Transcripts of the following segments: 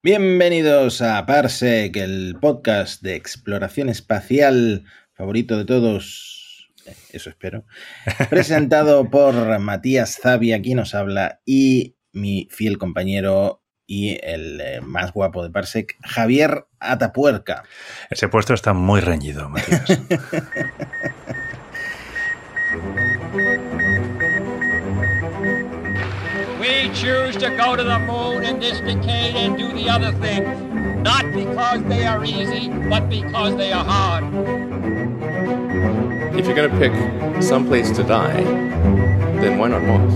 Bienvenidos a Parsec, el podcast de exploración espacial favorito de todos, eh, eso espero, presentado por Matías Zavia, aquí nos habla, y mi fiel compañero y el eh, más guapo de Parsec, Javier Atapuerca. Ese puesto está muy reñido, Matías. We choose to go to the moon in this decade and do the other things, not because they are easy, but because they are hard. If you're going to pick some place to die, then why not Mars?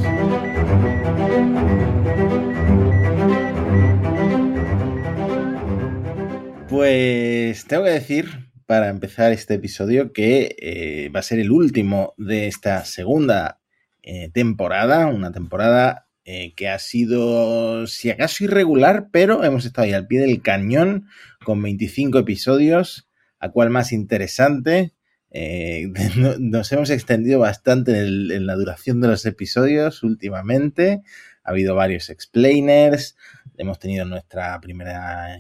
Pues tengo que decir, para empezar este episodio, que eh, va a ser el último de esta segunda eh, temporada, una temporada eh, que ha sido, si acaso, irregular, pero hemos estado ahí al pie del cañón con 25 episodios, a cual más interesante. Eh, no- nos hemos extendido bastante en, el- en la duración de los episodios últimamente. Ha habido varios explainers, hemos tenido nuestra primera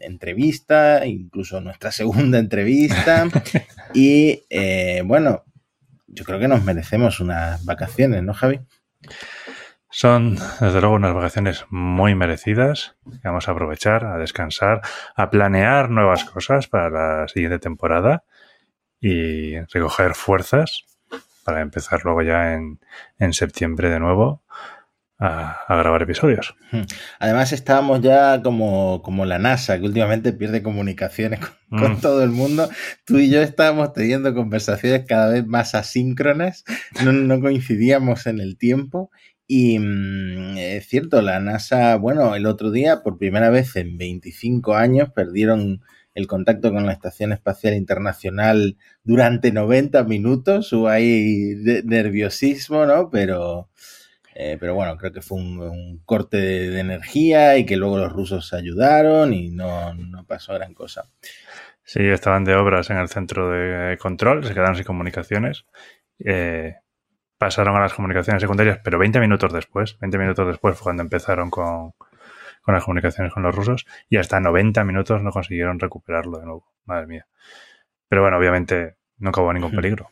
entrevista, incluso nuestra segunda entrevista. y eh, bueno, yo creo que nos merecemos unas vacaciones, ¿no, Javi? Son, desde luego, unas vacaciones muy merecidas. Vamos a aprovechar, a descansar, a planear nuevas cosas para la siguiente temporada y recoger fuerzas para empezar luego ya en, en septiembre de nuevo a, a grabar episodios. Además estábamos ya como, como la NASA, que últimamente pierde comunicaciones con, con Mm. todo el mundo. Tú y yo estábamos teniendo conversaciones cada vez más asíncronas, no, no coincidíamos en el tiempo. Y mm, es cierto, la NASA, bueno, el otro día, por primera vez en 25 años, perdieron el contacto con la Estación Espacial Internacional durante 90 minutos. Hubo ahí nerviosismo, ¿no? Pero, eh, pero bueno, creo que fue un, corte de, de energía y que luego los rusos ayudaron y no, no pasó gran cosa. Sí, estaban de obras en el centro de control, se quedaron sin comunicaciones. eh, pasaron a las comunicaciones secundarias, pero 20 minutos después, 20 minutos después fue cuando empezaron con, con las comunicaciones con los rusos y hasta 90 minutos no consiguieron recuperarlo de nuevo. Madre mía. Pero bueno, obviamente nunca hubo ningún peligro.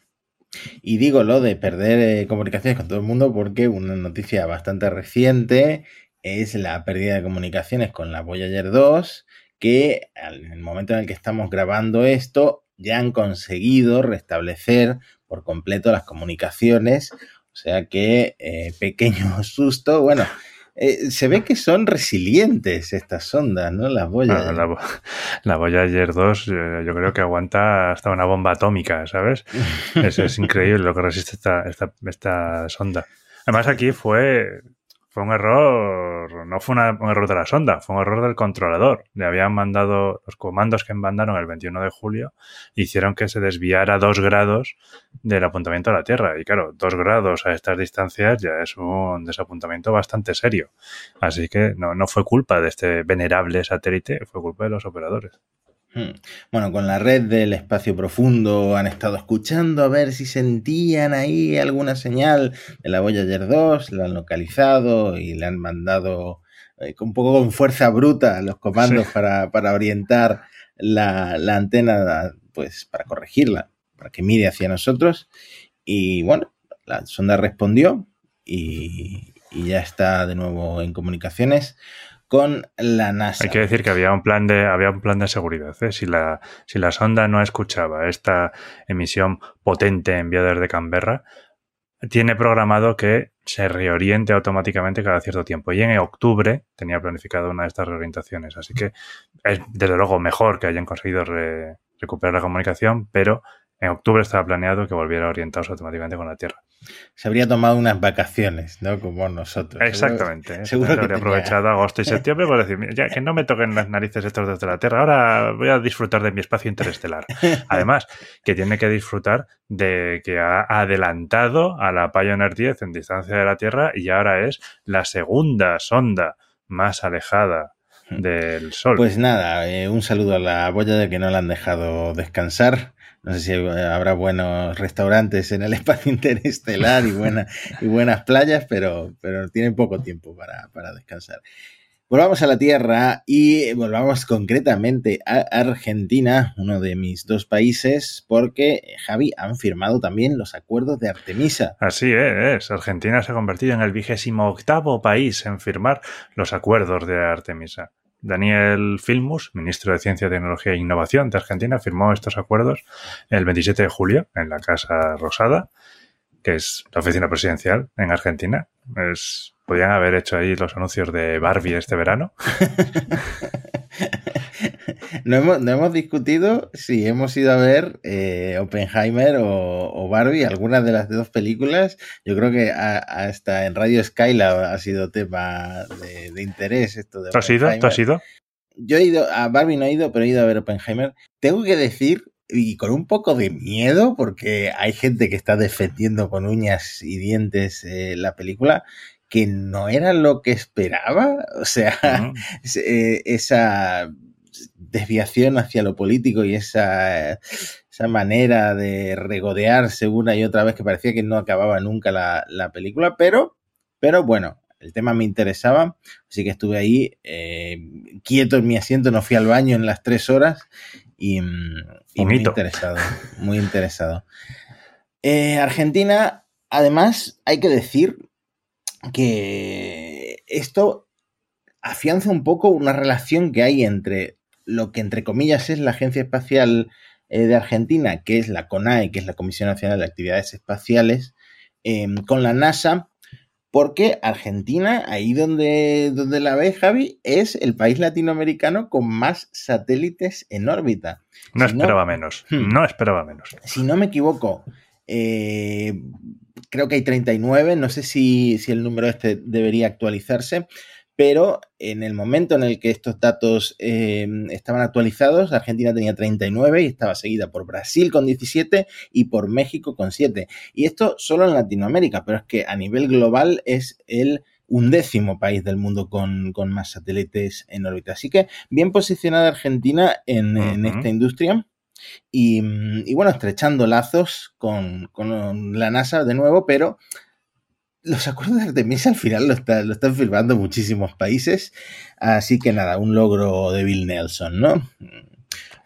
Y digo lo de perder eh, comunicaciones con todo el mundo porque una noticia bastante reciente es la pérdida de comunicaciones con la Voyager 2, que al- en el momento en el que estamos grabando esto ya han conseguido restablecer por completo las comunicaciones. O sea que eh, pequeño susto, bueno, eh, se ve que son resilientes estas sondas, ¿no? Las Voyager. La, la Voyager 2 eh, yo creo que aguanta hasta una bomba atómica, ¿sabes? Es, es increíble lo que resiste esta, esta, esta sonda. Además aquí fue, fue un error, no fue un error de la sonda, fue un error del controlador. Le habían mandado los comandos que mandaron el 21 de julio, hicieron que se desviara dos grados del apuntamiento a la Tierra. Y claro, dos grados a estas distancias ya es un desapuntamiento bastante serio. Así que no, no fue culpa de este venerable satélite, fue culpa de los operadores. Hmm. Bueno, con la red del espacio profundo han estado escuchando a ver si sentían ahí alguna señal de la Voyager 2, la han localizado y le han mandado eh, un poco con fuerza bruta los comandos Sí. para, para orientar la, la antena, pues para corregirla, para que mire hacia nosotros. Y bueno, la sonda respondió y, y ya está de nuevo en comunicaciones con la NASA. Hay que decir que había un plan de, había un plan de seguridad. ¿eh? Si, la, si la sonda no escuchaba esta emisión potente enviada desde Canberra, tiene programado que se reoriente automáticamente cada cierto tiempo. Y en octubre tenía planificado una de estas reorientaciones. Así que es desde luego mejor que hayan conseguido re- recuperar la comunicación, pero en octubre estaba planeado que volviera a orientarse automáticamente con la Tierra. Se habría tomado unas vacaciones, ¿no? Como nosotros. Exactamente. ¿eh? seguro que habría aprovechado agosto y septiembre para decir, "Mira, ya que no me toquen las narices estos desde la Tierra, ahora voy a disfrutar de mi espacio interestelar. Además, que tiene que disfrutar de que ha adelantado a la Pioneer 10 en distancia de la Tierra y ahora es la segunda sonda más alejada del Sol. Pues nada, eh, un saludo a la Voyager que no la han dejado descansar. No sé si habrá buenos restaurantes en el espacio interestelar y, buena, y buenas playas, pero, pero tienen poco tiempo para, para descansar. Volvamos a la Tierra y volvamos concretamente a Argentina, uno de mis dos países, porque, Javi, han firmado también los acuerdos de Artemisa. Así es, Argentina se ha convertido en el vigésimo octavo país en firmar los acuerdos de Artemisa. Daniel Filmus, ministro de Ciencia, Tecnología e Innovación de Argentina, firmó estos acuerdos el 27 de julio en la Casa Rosada, que es la oficina presidencial en Argentina. Es Podrían haber hecho ahí los anuncios de Barbie este verano. no, hemos, no, hemos, discutido si hemos ido a ver eh, Oppenheimer o, o, Barbie, algunas de las dos películas. Yo creo que hasta en Radio Skyla ha sido tema de, de interés esto de ¿Tú has ido? ¿Tú has ido? Yo he ido, a Barbie no he ido, pero he ido a ver Oppenheimer. Tengo que decir y con un poco de miedo, porque hay gente que está defendiendo con uñas y dientes eh, la película, que no era lo que esperaba. O sea, eh, esa desviación hacia lo político y esa, esa, manera de regodearse una y otra vez que parecía que no acababa nunca la, la película, pero, pero bueno, el tema me interesaba, así que estuve ahí eh, quieto en mi asiento, no fui al baño en las tres horas y, y muy interesado, muy interesado. Eh, Argentina, además, hay que decir que esto afianza un poco una relación que hay entre lo que entre comillas es la Agencia Espacial eh, de Argentina, que es la CONAE, que es la Comisión Nacional de Actividades Espaciales, eh, con la NASA, porque Argentina, ahí donde, donde la ve Javi, es el país latinoamericano con más satélites en órbita. No si esperaba no, menos, hmm, no esperaba menos. Si no me equivoco, eh, creo que hay 39, no sé si, si, el número este debería actualizarse, pero en el momento en el que estos datos eh, estaban actualizados, Argentina tenía 39 y estaba seguida por Brasil con 17 y por México con 7. Y esto solo en Latinoamérica, pero es que a nivel global es el undécimo país del mundo con, con más satélites en órbita. Así que bien posicionada Argentina en, uh -huh. en esta industria. Y, y, bueno, estrechando lazos con, con, la NASA de nuevo, pero los acuerdos de Artemisa al final lo, está, lo, están firmando muchísimos países. Así que nada, un logro de Bill Nelson, ¿no?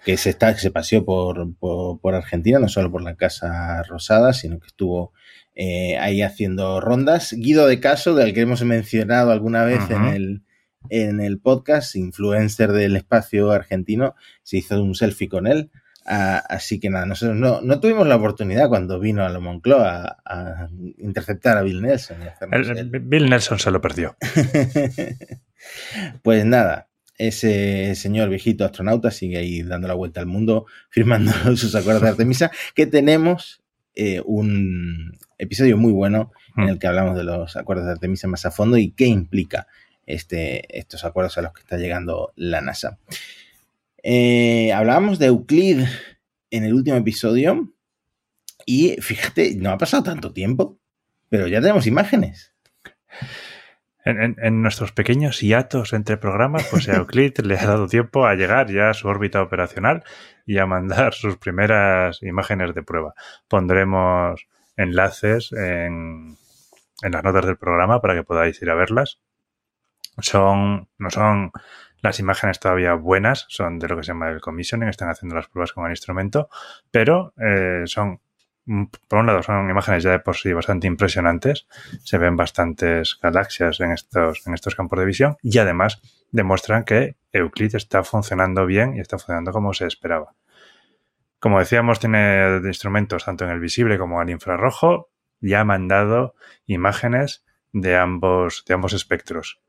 Que se, está, que se paseó por, por, por Argentina, no solo por la Casa Rosada, sino que estuvo eh, ahí haciendo rondas. Guido de Caso, del que hemos mencionado alguna vez uh -huh. en el, en el podcast, influencer del espacio argentino, se hizo un selfie con él. Uh, así que nada, nosotros no, no, tuvimos la oportunidad cuando vino a la Moncloa a, a interceptar a Bill Nelson. Y el, el, Bill Nelson se lo perdió. pues nada, ese señor viejito astronauta sigue ahí dando la vuelta al mundo, firmando sus acuerdos de Artemisa, que tenemos eh, un episodio muy bueno en el que hablamos de los acuerdos de Artemisa más a fondo y qué implica este, estos acuerdos a los que está llegando la NASA. Eh, hablábamos de Euclid en el último episodio y fíjate, no ha pasado tanto tiempo, pero ya tenemos imágenes. En, nuestros pequeños hiatos entre programas, pues a Euclid le ha dado tiempo a llegar ya a su órbita operacional y a mandar sus primeras imágenes de prueba. Pondremos enlaces en, en las notas del programa para que podáis ir a verlas. Son, no son las imágenes todavía buenas, son de lo que se llama el commissioning, están haciendo las pruebas con el instrumento, pero eh, son, por un lado, son imágenes ya de por sí bastante impresionantes, se ven bastantes galaxias en estos, en estos campos de visión y además demuestran que Euclid está funcionando bien y está funcionando como se esperaba. Como decíamos, tiene instrumentos tanto en el visible como en el infrarrojo, ya ha mandado imágenes de ambos, de ambos espectros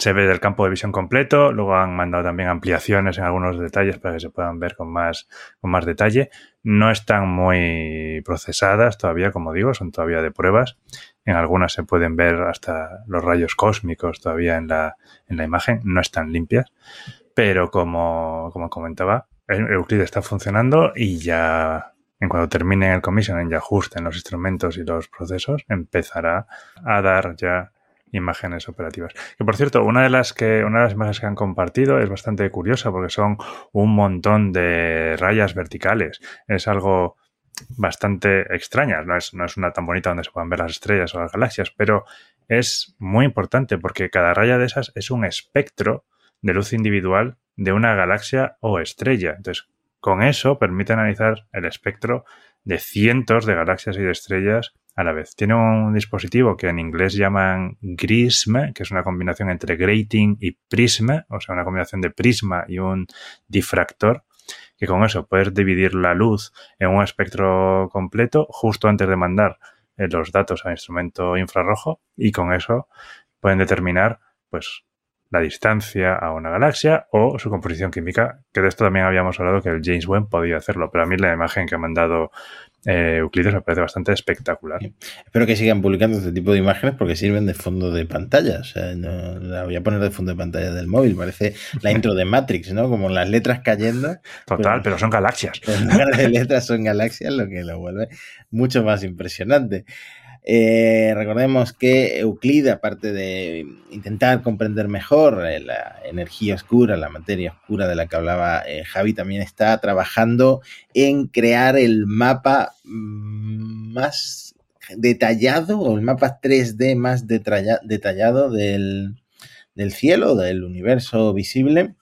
se ve del campo de visión completo, luego han mandado también ampliaciones en algunos detalles para que se puedan ver con más, con más detalle. No están muy procesadas todavía, como digo, son todavía de pruebas. En algunas se pueden ver hasta los rayos cósmicos todavía en la, en la imagen, no están limpias, pero como, como comentaba, Euclid está funcionando y ya en cuanto termine el commissioning y ajusten los instrumentos y los procesos, empezará a dar ya imágenes operativas. Que por cierto, una de las que una de las imágenes que han compartido es bastante curiosa porque son un montón de rayas verticales. Es algo bastante extraña. No es, no es una tan bonita donde se puedan ver las estrellas o las galaxias, pero es muy importante porque cada raya de esas es un espectro de luz individual de una galaxia o estrella. Entonces, con eso permite analizar el espectro de cientos de galaxias y de estrellas a la vez. Tiene un dispositivo que en inglés llaman GRISM, que es una combinación entre grating y prism, o sea, una combinación de prisma y un difractor, que con eso puedes dividir la luz en un espectro completo justo antes de mandar eh, los datos al instrumento infrarrojo y con eso pueden determinar pues la distancia a una galaxia o su composición química, que de esto también habíamos hablado que el James Webb podía hacerlo, pero a mí la imagen que ha mandado eh, Euclides me parece bastante espectacular. Espero que sigan publicando este tipo de imágenes porque sirven de fondo de pantalla. O sea, no, la voy a poner de fondo de pantalla del móvil. Parece la intro de Matrix, ¿no? Como las letras cayendo. Total, pero, son galaxias. Las letras son galaxias, lo que lo vuelve mucho más impresionante. Eh, recordemos que Euclid, aparte de intentar comprender mejor eh, la energía oscura, la materia oscura de la que hablaba eh, Javi, también está trabajando en crear el mapa mm, más detallado o el mapa 3D más detallado del, del cielo, del universo visible.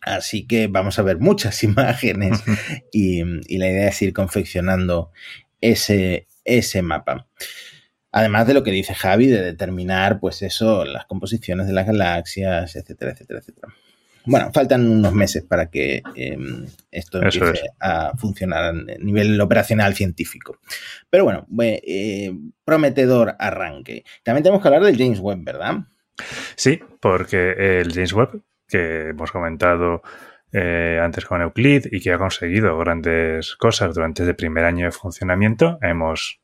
Así que vamos a ver muchas imágenes y, y la idea es ir confeccionando ese, ese mapa. Además de lo que dice Javi, de determinar, pues eso, las composiciones de las galaxias, etcétera, etcétera, etcétera. Bueno, faltan unos meses para que em, esto empiece a funcionar a nivel operacional científico. Pero bueno, eh, prometedor arranque. También tenemos que hablar del James Webb, ¿verdad? Sí, porque el James Webb, que hemos comentado eh, antes con Euclid y que ha conseguido grandes cosas durante el primer año de funcionamiento. Hemos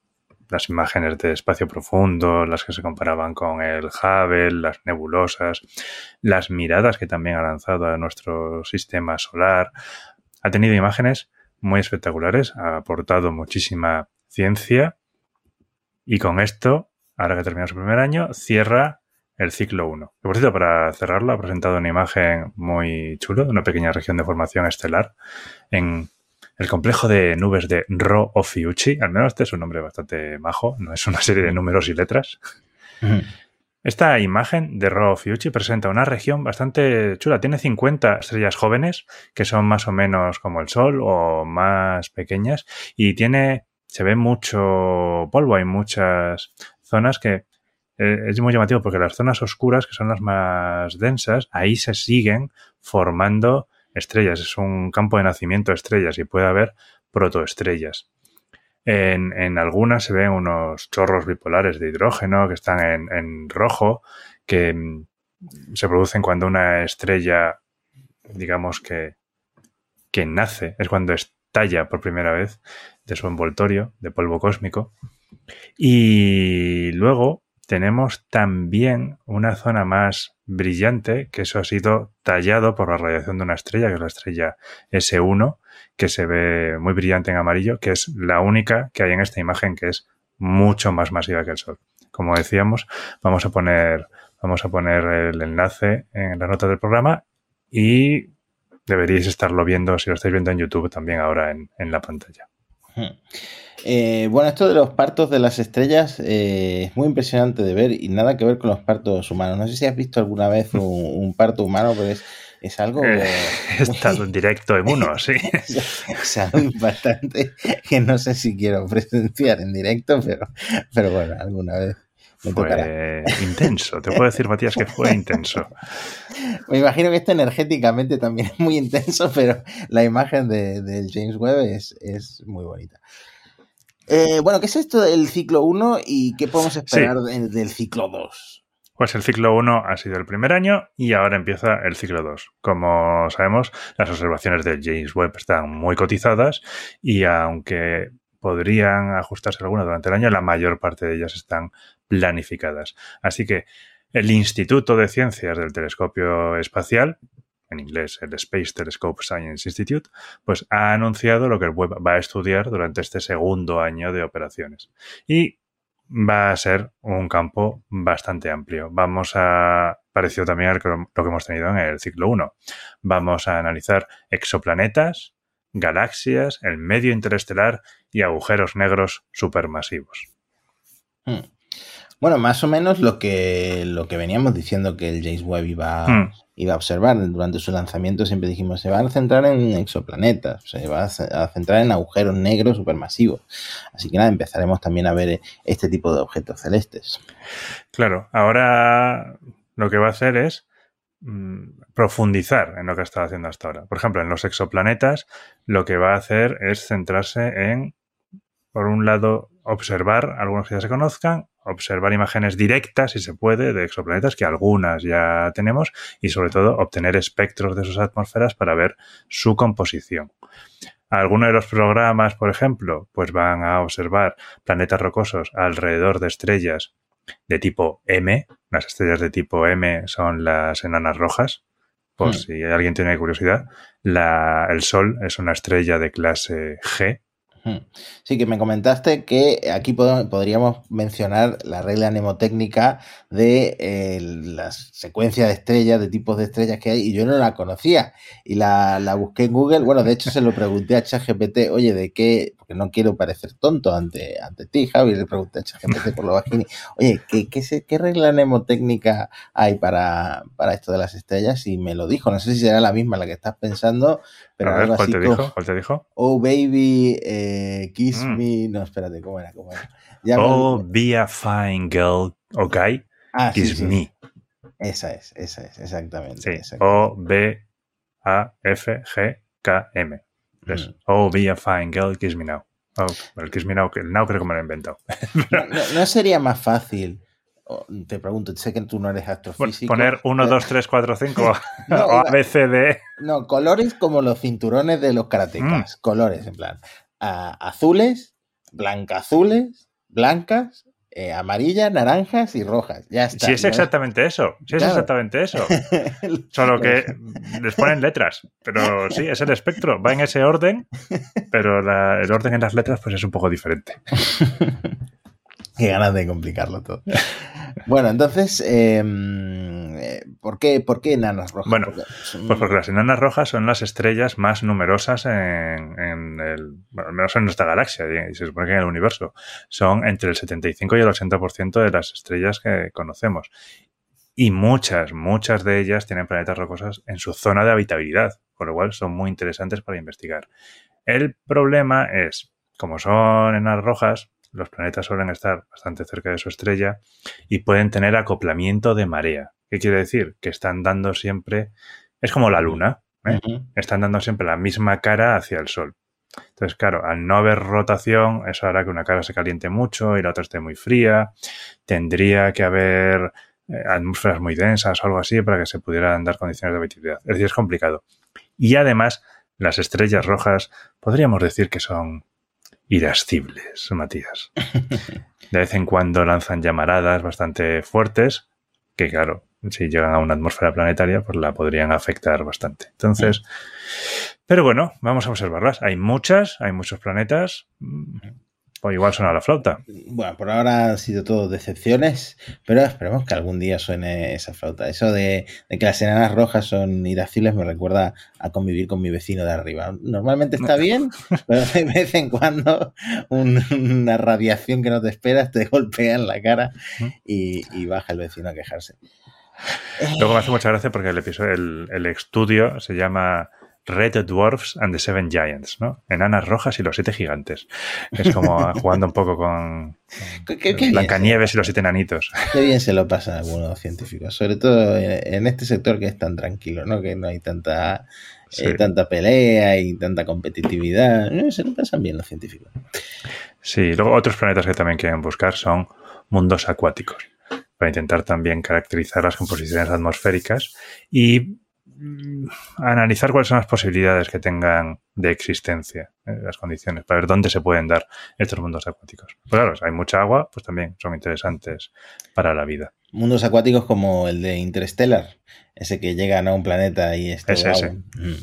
las imágenes de espacio profundo, las que se comparaban con el Hubble, las nebulosas, las miradas que también ha lanzado a nuestro sistema solar. Ha tenido imágenes muy espectaculares, ha aportado muchísima ciencia y con esto, ahora que termina su primer año, cierra el ciclo 1. por cierto, para cerrarlo, ha presentado una imagen muy chulo de una pequeña región de formación estelar en el complejo de nubes de Ro Ophiuchi. Al menos este es un nombre bastante majo, no es una serie de números y letras. Esta imagen de Ro presenta una región bastante chula. Tiene 50 estrellas jóvenes, que son más o menos como el Sol o más pequeñas, y tiene, se ve mucho polvo, hay muchas zonas que es muy llamativo porque las zonas oscuras, que son las más densas, ahí se siguen formando estrellas. Es un campo de nacimiento de estrellas y puede haber protoestrellas. En, en algunas se ven unos chorros bipolares de hidrógeno que están en, en rojo, que mm, se producen cuando una estrella, digamos que, que nace, es cuando estalla por primera vez de su envoltorio de polvo cósmico. Y luego tenemos también una zona más brillante, que eso ha sido tallado por la radiación de una estrella, que es la estrella S1, que se ve muy brillante en amarillo, que es la única que hay en esta imagen que es mucho más masiva que el Sol. Como decíamos, vamos a poner, vamos a poner el enlace en la nota del programa y deberíais estarlo viendo, si lo estáis viendo en YouTube, también ahora en, en la pantalla. Eh, bueno, esto de los partos de las estrellas eh, es muy impresionante de ver y nada que ver con los partos humanos. No sé si has visto alguna vez un, parto humano, pero es, algo... Eh, he estado en directo en uno, sí. es, algo impactante que no sé si quiero presenciar en directo, pero, pero bueno, alguna vez. Me fue intenso, te puedo decir, Matías, que fue intenso. Me imagino que esto energéticamente también es muy intenso, pero la imagen de, del James Webb es, es muy bonita. Eh, bueno, ¿qué es esto del ciclo 1 y qué podemos esperar del ciclo 2? Pues el ciclo 1 ha sido el primer año y ahora empieza el ciclo 2. Como sabemos, las observaciones del James Webb están muy cotizadas y aunque podrían ajustarse algunas durante el año, la mayor parte de ellas están planificadas. Así que el Instituto de Ciencias del Telescopio Espacial en inglés el Space Telescope Science Institute, pues ha anunciado lo que el web va a estudiar durante este segundo año de operaciones. Y va a ser un campo bastante amplio. Vamos a, parecido también a lo que hemos tenido en el ciclo 1, vamos a analizar exoplanetas, galaxias, el medio interestelar y agujeros negros supermasivos. Hmm. Bueno, más o menos lo que, lo que veníamos diciendo que el James Webb iba, Hmm. iba a observar durante su lanzamiento, siempre dijimos, se va a centrar en exoplanetas, se va a ce- a centrar en agujeros negros supermasivos. Así que nada, empezaremos también a ver este tipo de objetos celestes. Claro, ahora lo que va a hacer es mm, profundizar en lo que ha estado haciendo hasta ahora. Por ejemplo, en los exoplanetas, lo que va a hacer es centrarse en, por un lado, observar algunos que ya se conozcan, observar imágenes directas, si se puede, de exoplanetas, que algunas ya tenemos, y sobre todo obtener espectros de sus atmósferas para ver su composición. Algunos de los programas, por ejemplo, pues van a observar planetas rocosos alrededor de estrellas de tipo M. Las estrellas de tipo M son las enanas rojas. Por Hmm. si alguien tiene curiosidad, la- el Sol es una estrella de clase G. Hmm. Sí, que me comentaste que aquí pod- podríamos mencionar la regla mnemotécnica de eh, la secuencia de estrellas, de tipos de estrellas que hay, y yo no la conocía. Y la, la busqué en Google. Bueno, de hecho se lo pregunté a ChatGPT, oye, ¿de qué? Porque no quiero parecer tonto ante, ante ti, Javi, le pregunté a ChatGPT por lo bajini, oye, ¿qué, qué, se- qué regla mnemotécnica hay para, para esto de las estrellas? Y me lo dijo. No sé si será la misma la que estás pensando, pero a ver, ¿cuál te dijo? ¿Cuál te dijo? Oh baby, eh, kiss Mm. me. No, espérate, ¿cómo era? ¿Cómo era? Ya me- Oh, be a fine girl, ok, ah, sí, kiss sí. me. Esa es, esa es, exactamente. Sí, exactamente. O, B, A, F, G, K, M. Mm. Oh, be a fine girl, kiss me now. Oh, el kiss me now, el now creo que me lo he inventado. No, no- no sería más fácil, te pregunto, sé que tú no eres astrofísico. Poner 1, pero- 2, 3, 4, 5 No, o iba- A, B, C, D. No, colores como los cinturones de los Mm. karatecas. Colores, en plan. ah, azules, blancazules, blancas, eh, amarillas, naranjas y rojas. Ya está. Si es ¿no? exactamente eso, si es Claro. exactamente eso. Solo que les ponen letras. Pero sí, es el espectro. Va en ese orden, pero la- el orden en las letras pues es un poco diferente. Qué ganas de complicarlo todo. Bueno, entonces, eh, eh, ¿por, qué, ¿por qué enanas rojas? Bueno, Porque son- Pues porque las enanas rojas son las estrellas más numerosas en, en el, bueno, al menos en nuestra galaxia y se supone que en el universo. Son entre el 75 y el 80% de las estrellas que conocemos. Y muchas, muchas de ellas tienen planetas rocosos en su zona de habitabilidad, con lo cual son muy interesantes para investigar. El problema es, como son enanas rojas, los planetas suelen estar bastante cerca de su estrella y pueden tener acoplamiento de marea. ¿Qué quiere decir? Que están dando siempre es como la luna, ¿eh? Están dando siempre la misma cara hacia el sol. Entonces, claro, al no haber rotación, eso hará que una cara se caliente mucho y la otra esté muy fría. Tendría que haber eh, atmósferas muy densas o algo así para que se pudieran dar condiciones de habitabilidad. Es decir, es complicado. Y además, las estrellas rojas podríamos decir que son irascibles, Matías. De vez en cuando lanzan llamaradas bastante fuertes, que claro, si llegan a una atmósfera planetaria, pues la podrían afectar bastante. Entonces, pero bueno, vamos a observarlas. Hay muchas, hay muchos planetas. O igual suena la flauta. Bueno, por ahora han sido todo decepciones, pero esperemos que algún día suene esa flauta. Eso de, de que las enanas rojas son irascibles me recuerda a convivir con mi vecino de arriba. Normalmente está bien, pero de vez en cuando un- una radiación que no te esperas te golpea en la cara y, y baja el vecino a quejarse. Luego me hace mucha gracia porque el episodio, el, el estudio se llama Red Dwarfs and the Seven Giants, ¿no? Enanas rojas y los siete gigantes. Es como jugando un poco con Qué- qué- qué bien Blancanieves y los siete enanitos. Qué bien se lo pasan algunos científicos, sobre todo en este sector que es tan tranquilo, ¿no? Que no hay tanta, Sí. eh, tanta pelea y tanta competitividad. Eh, Se lo pasan bien los científicos. Sí, luego otros planetas que también quieren buscar son mundos acuáticos, para intentar también caracterizar las composiciones atmosféricas y analizar cuáles son las posibilidades que tengan de existencia, eh, las condiciones, para ver dónde se pueden dar estos mundos acuáticos. Pues claro, si hay mucha agua, pues también son interesantes para la vida. Mundos acuáticos como el de Interstellar, ese que llegan a un planeta y es todo Ese. Mm.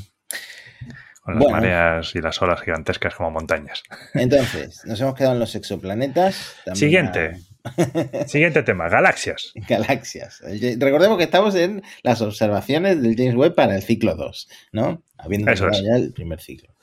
Con las Bueno. mareas y las olas gigantescas como montañas. Entonces, nos hemos quedado en los exoplanetas. también Siguiente. Siguiente tema, galaxias. Galaxias. Recordemos que estamos en las observaciones del James Webb para el ciclo 2, ¿no? Habiendo Eso es. ya el primer ciclo.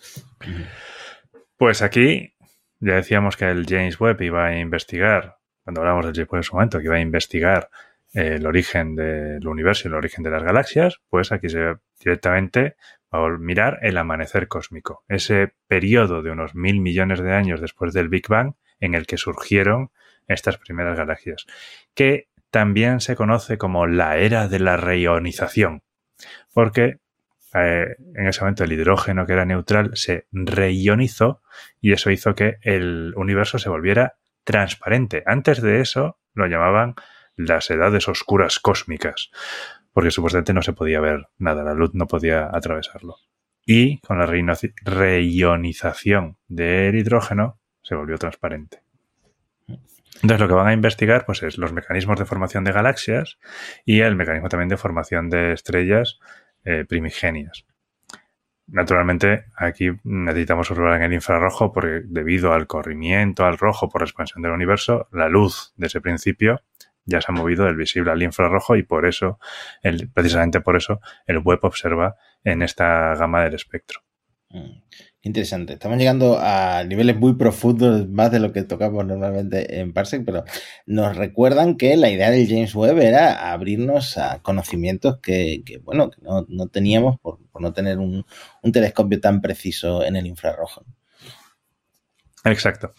Pues aquí ya decíamos que el James Webb iba a investigar cuando hablamos del James Webb en su momento, que iba a investigar eh, el origen del universo y el origen de las galaxias, pues aquí se ve directamente a mirar el amanecer cósmico, ese periodo de unos mil millones de años después del Big Bang en el que surgieron estas primeras galaxias, que también se conoce como la era de la reionización, porque eh, en ese momento el hidrógeno que era neutral se reionizó y eso hizo que el universo se volviera transparente. Antes de eso lo llamaban las edades oscuras cósmicas, porque supuestamente no se podía ver nada, la luz no podía atravesarlo. Y con la reionización del hidrógeno se volvió transparente. Entonces lo que van a investigar pues, es los mecanismos de formación de galaxias y el mecanismo también de formación de estrellas eh, primigenias. Naturalmente, aquí necesitamos observar en el infrarrojo porque debido al corrimiento al rojo por expansión del universo, la luz de ese principio ya se ha movido del visible al infrarrojo y por eso, el, precisamente por eso, el web observa en esta gama del espectro. Interesante. Estamos llegando a niveles muy profundos, más de lo que tocamos normalmente en Parsec, pero nos recuerdan que la idea del James Webb era abrirnos a conocimientos que, bueno, que no, teníamos por, no tener un, un telescopio tan preciso en el infrarrojo. Exacto.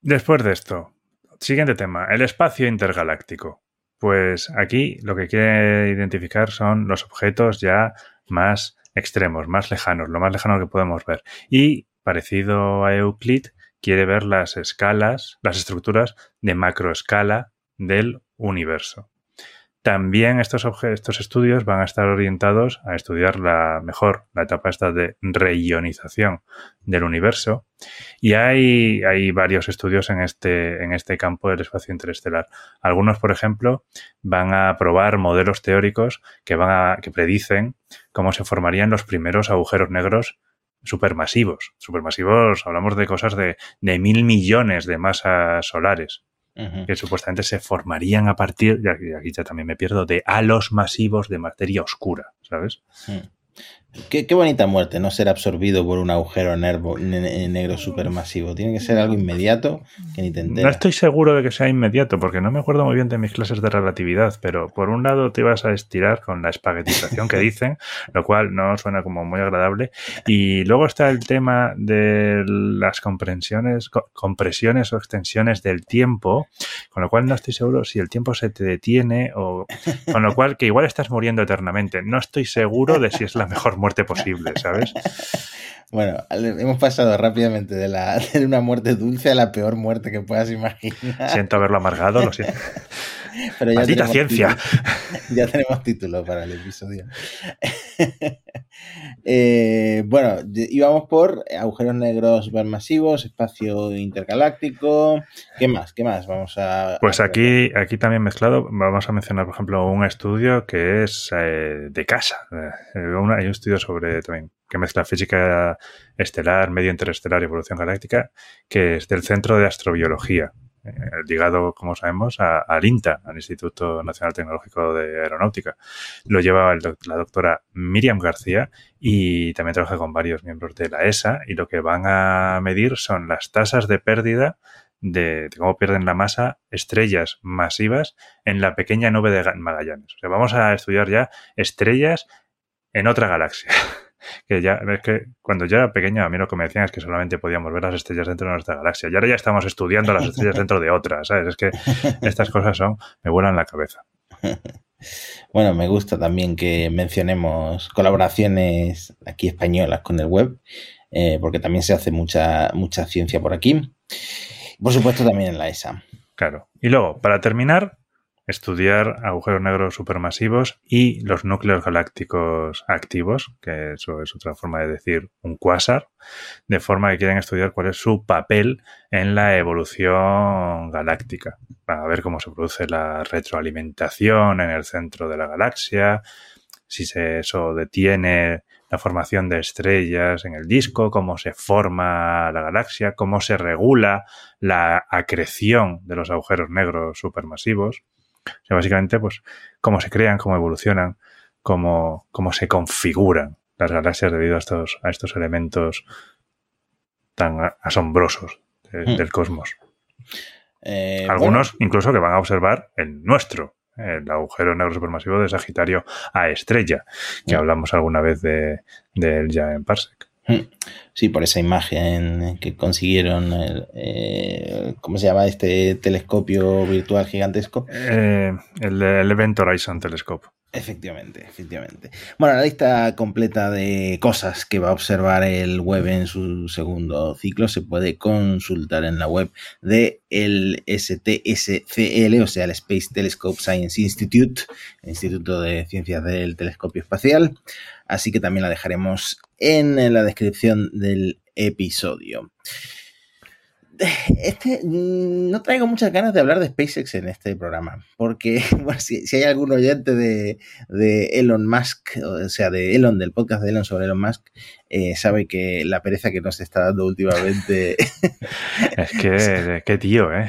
Después de esto, siguiente tema, el espacio intergaláctico. Pues aquí lo que quiere identificar son los objetos ya más extremos, más lejanos, lo más lejano que podemos ver. Y, parecido a Euclid, quiere ver las escalas, las estructuras de macroescala del universo. También estos, estos estudios van a estar orientados a estudiar la mejor, la etapa esta de reionización del universo. Y hay, hay varios estudios en este, en este campo del espacio interestelar. Algunos, por ejemplo, van a probar modelos teóricos que, van a, que predicen cómo se formarían los primeros agujeros negros supermasivos. Supermasivos, hablamos de cosas de, de mil millones de masas solares que supuestamente se formarían a partir, y aquí ya también me pierdo, de halos masivos de materia oscura, ¿sabes? Qué, bonita muerte, no ser absorbido por un agujero negro supermasivo. Tiene que ser algo inmediato que ni te enteras. No estoy seguro de que sea inmediato, porque no me acuerdo muy bien de mis clases de relatividad, pero por un lado te vas a estirar con la espaguetización que dicen, lo cual no suena como muy agradable. Y luego está el tema de las comprensiones, compresiones o extensiones del tiempo, con lo cual no estoy seguro si el tiempo se te detiene o con lo cual que igual estás muriendo eternamente. No estoy seguro de si es la mejor muerte posible, ¿sabes? Bueno, hemos pasado rápidamente de, la, de una muerte dulce a la peor muerte que puedas imaginar. Siento haberlo amargado, lo siento. Pero ya Maldita ciencia. ya tenemos título para el episodio. Eh, bueno, íbamos por agujeros negros supermasivos, espacio intergaláctico. ¿Qué más? ¿Qué más? Vamos a. Pues aquí, aquí también mezclado, vamos a mencionar, por ejemplo, un estudio que es eh, de casa. Eh, hay un estudio sobre también que mezcla física estelar, medio interestelar y evolución galáctica, que es del Centro de Astrobiología eh, ligado, como sabemos, al INTA, al Instituto Nacional Tecnológico de Aeronáutica. Lo lleva la doctora Miriam García y también trabaja con varios miembros de la ESA y lo que van a medir son las tasas de pérdida de, cómo pierden la masa estrellas masivas en la pequeña nube de Magallanes. O sea, vamos a estudiar ya estrellas en otra galaxia. que ya es que cuando yo era pequeño a mí lo que me decían es que solamente podíamos ver las estrellas dentro de nuestra galaxia y ahora ya estamos estudiando las estrellas dentro de otras, ¿sabes? Es que estas cosas son, me vuelan la cabeza. Bueno, me gusta también que mencionemos colaboraciones aquí españolas con el web, eh, porque también se hace mucha, mucha ciencia por aquí. Por supuesto, también en la ESA. Claro. Y luego, para terminar, estudiar agujeros negros supermasivos y los núcleos galácticos activos, que eso es otra forma de decir un cuásar, de forma que quieren estudiar cuál es su papel en la evolución galáctica, para ver cómo se produce la retroalimentación en el centro de la galaxia, si se, eso detiene la formación de estrellas en el disco, cómo se forma la galaxia, cómo se regula la acreción de los agujeros negros supermasivos. O sea, básicamente, pues, cómo se crean, cómo evolucionan, cómo, cómo se configuran las galaxias debido a estos, a estos elementos tan asombrosos hmm. del cosmos. Eh, Algunos incluso que van a observar el nuestro, el agujero negro supermasivo de Sagitario a estrella, que Mm. hablamos alguna vez de, de él ya en Parsec. Bueno. Sí, por esa imagen que consiguieron, el, eh, ¿cómo se llama este telescopio virtual gigantesco? Eh, el, el Event Horizon Telescope. Efectivamente, efectivamente. Bueno, la lista completa de cosas que va a observar el web en su segundo ciclo se puede consultar en la web de el STSCL, o sea, el Space Telescope Science Institute, el Instituto de Ciencias del Telescopio Espacial. Así que también la dejaremos en la descripción del episodio. Este, mm, no traigo muchas ganas de hablar de SpaceX en este programa, porque bueno, si, si, hay algún oyente de, de, Elon Musk, o sea, de Elon, del podcast de Elon sobre Elon Musk, eh, sabe que la pereza que nos está dando últimamente... es que, qué tío, ¿eh?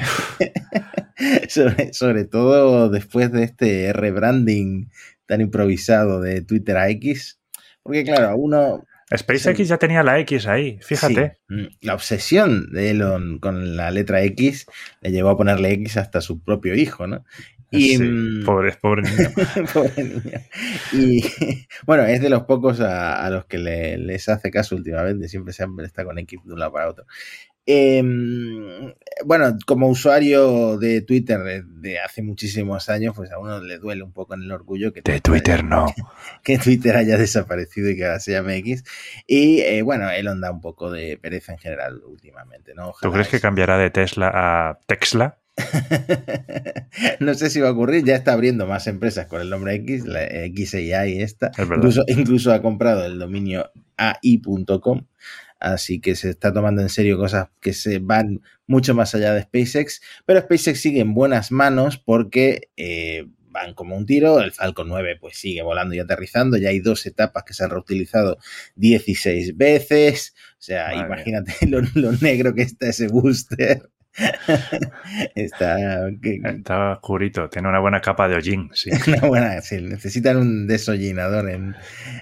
sobre, sobre todo después de este rebranding tan improvisado de Twitter a X, porque claro, a uno SpaceX sí. ya tenía la X ahí, fíjate. Sí. La obsesión de Elon con la letra X le llevó a ponerle X hasta su propio hijo, ¿no? Y, sí, pobre, pobre niño. pobre niño. Y bueno, es de los pocos a, a los que le, les hace caso últimamente, siempre, siempre está con X de un lado para otro. Eh, bueno, como usuario de Twitter de, de, hace muchísimos años, pues a uno le duele un poco en el orgullo que de Twitter haya, no que Twitter haya desaparecido y que ahora se llame X. Y eh, bueno, Elon da un poco de pereza en general últimamente, ¿no? Ojalá ¿Tú crees que cambiará de Tesla a Texla? no sé si va a ocurrir, ya está abriendo más empresas con el nombre X, la XAI y esta. Incluso, incluso ha comprado el dominio AI.com. Así que se está tomando en serio cosas que se van mucho más allá de SpaceX. Pero SpaceX sigue en buenas manos porque eh, van como un tiro. El Falcon 9 pues sigue volando y aterrizando. Ya hay dos etapas que se han reutilizado 16 veces. O sea, Madre imagínate lo, lo, negro que está ese booster. está, que, está oscurito, tiene una buena capa de hollín. Sí. Una buena, sí, necesitan un desollinador en,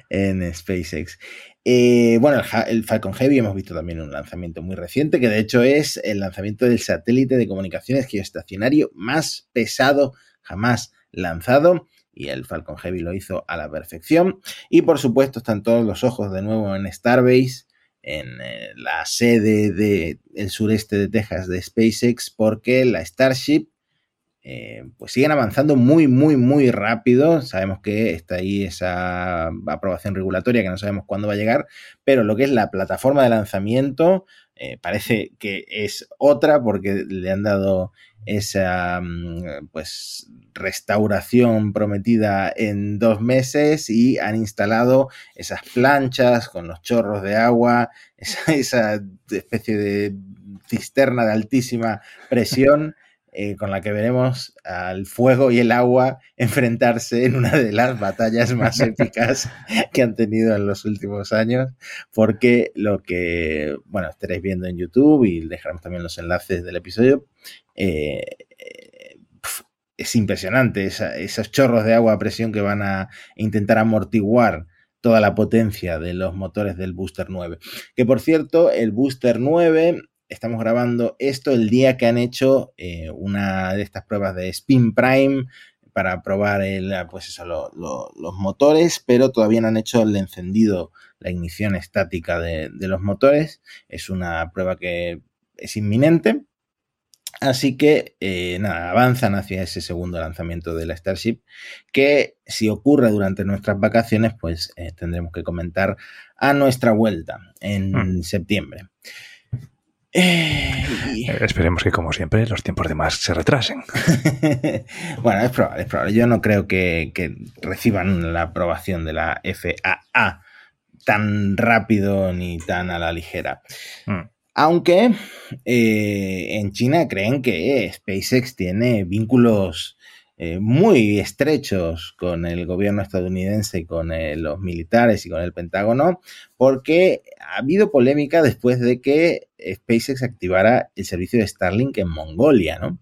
en SpaceX. Eh, bueno, el, Falcon Heavy hemos visto también un lanzamiento muy reciente, que de hecho es el lanzamiento del satélite de comunicaciones geoestacionario más pesado jamás lanzado. Y el Falcon Heavy lo hizo a la perfección. Y por supuesto están todos los ojos de nuevo en Starbase, en eh, la sede del de sureste de Texas de SpaceX, porque la Starship eh, pues siguen avanzando muy, muy, muy rápido. Sabemos que está ahí esa aprobación regulatoria que no sabemos cuándo va a llegar, pero lo que es la plataforma de lanzamiento eh, parece que es otra porque le han dado esa pues restauración prometida en dos meses y han instalado esas planchas con los chorros de agua, esa especie de cisterna de altísima presión eh, con la que veremos al fuego y el agua enfrentarse en una de las batallas más épicas que han tenido en los últimos años, porque lo que, bueno, estaréis viendo en YouTube y dejaremos también los enlaces del episodio, eh, eh, es impresionante esa, esos chorros de agua a presión que van a intentar amortiguar toda la potencia de los motores del Booster 9. Que por cierto, el Booster 9 estamos grabando esto el día que han hecho eh, una de estas pruebas de Spin Prime para probar el, pues eso, lo, lo, los motores, pero todavía no han hecho el encendido, la ignición estática de, de, los motores. Es una prueba que es inminente. Así que eh, nada, avanzan hacia ese segundo lanzamiento de la Starship, que si ocurre durante nuestras vacaciones, pues eh, tendremos que comentar a nuestra vuelta en mm. septiembre. Eh, y... Esperemos que, como siempre, los tiempos de más se retrasen. bueno, es probable, es probable. Yo no creo que, que, reciban la aprobación de la FAA tan rápido ni tan a la ligera. Mm. Aunque eh, en China creen que SpaceX tiene vínculos eh, muy estrechos con el gobierno estadounidense, con eh, los militares y con el Pentágono, porque ha habido polémica después de que SpaceX activara el servicio de Starlink en Mongolia, ¿no?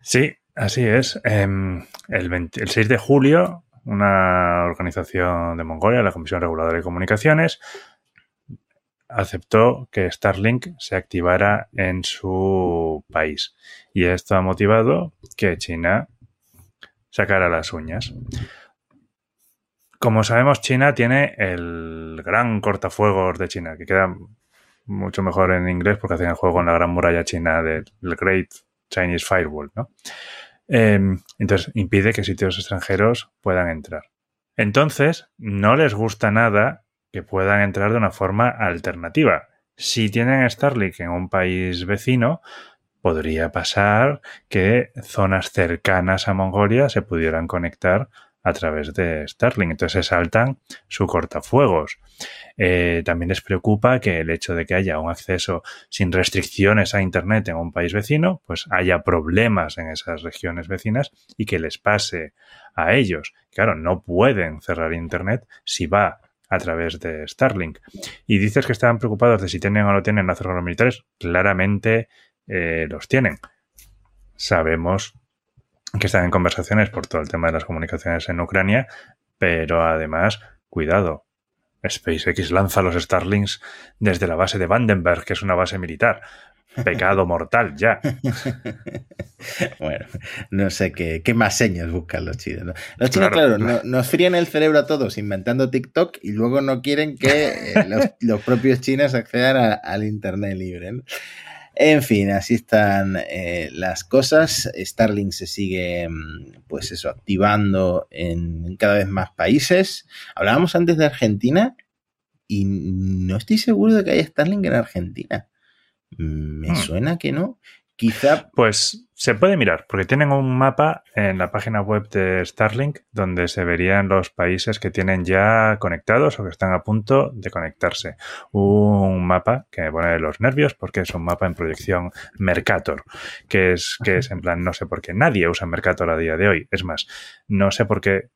Sí, así es. Eh, el, 20, el 6 de julio, una organización de Mongolia, la Comisión Reguladora de Comunicaciones, aceptó que Starlink se activara en su país. Y esto ha motivado que China sacara las uñas. Como sabemos, China tiene el gran cortafuegos de China, que queda mucho mejor en inglés porque hacen juego en la gran muralla china del Great Chinese Firewall, ¿no? Em, entonces impide que sitios extranjeros puedan entrar. Entonces, no les gusta nada que puedan entrar de una forma alternativa. Si tienen Starlink en un país vecino, podría pasar que zonas cercanas a Mongolia se pudieran conectar a través de Starlink. Entonces se saltan su cortafuegos. Eh, también les preocupa que el hecho de que haya un acceso sin restricciones a Internet en un país vecino, pues haya problemas en esas regiones vecinas y que les pase a ellos. Claro, no pueden cerrar Internet si va a través de Starlink. Y dices que estaban preocupados de si tienen o no tienen lazos con los militares. Claramente eh, los tienen. Sabemos que están en conversaciones por todo el tema de las comunicaciones en Ucrania, pero además, cuidado, SpaceX lanza los Starlinks desde la base de Vandenberg, que es una base militar. Pecado mortal, ya. bueno, no sé qué, qué, más señas buscan los chinos. Los chinos, claro, nos fríen el cerebro a todos inventando TikTok y luego no quieren que eh, los, propios chinos accedan al Internet libre. ¿no? En fin, así están eh, las cosas. Starlink se sigue, mm, pues eso, activando en cada vez más países. Hablábamos antes de Argentina y no estoy seguro de que haya Starlink en Argentina. Me hmm. suena que no. Quizá. Pues se puede mirar, porque tienen un mapa en la página web de Starlink donde se verían los países que tienen ya conectados o que están a punto de conectarse. Un mapa que me pone de los nervios porque es un mapa en proyección Mercator, que es, que es en plan, no sé por qué nadie usa Mercator a día de hoy. Es más, no sé por qué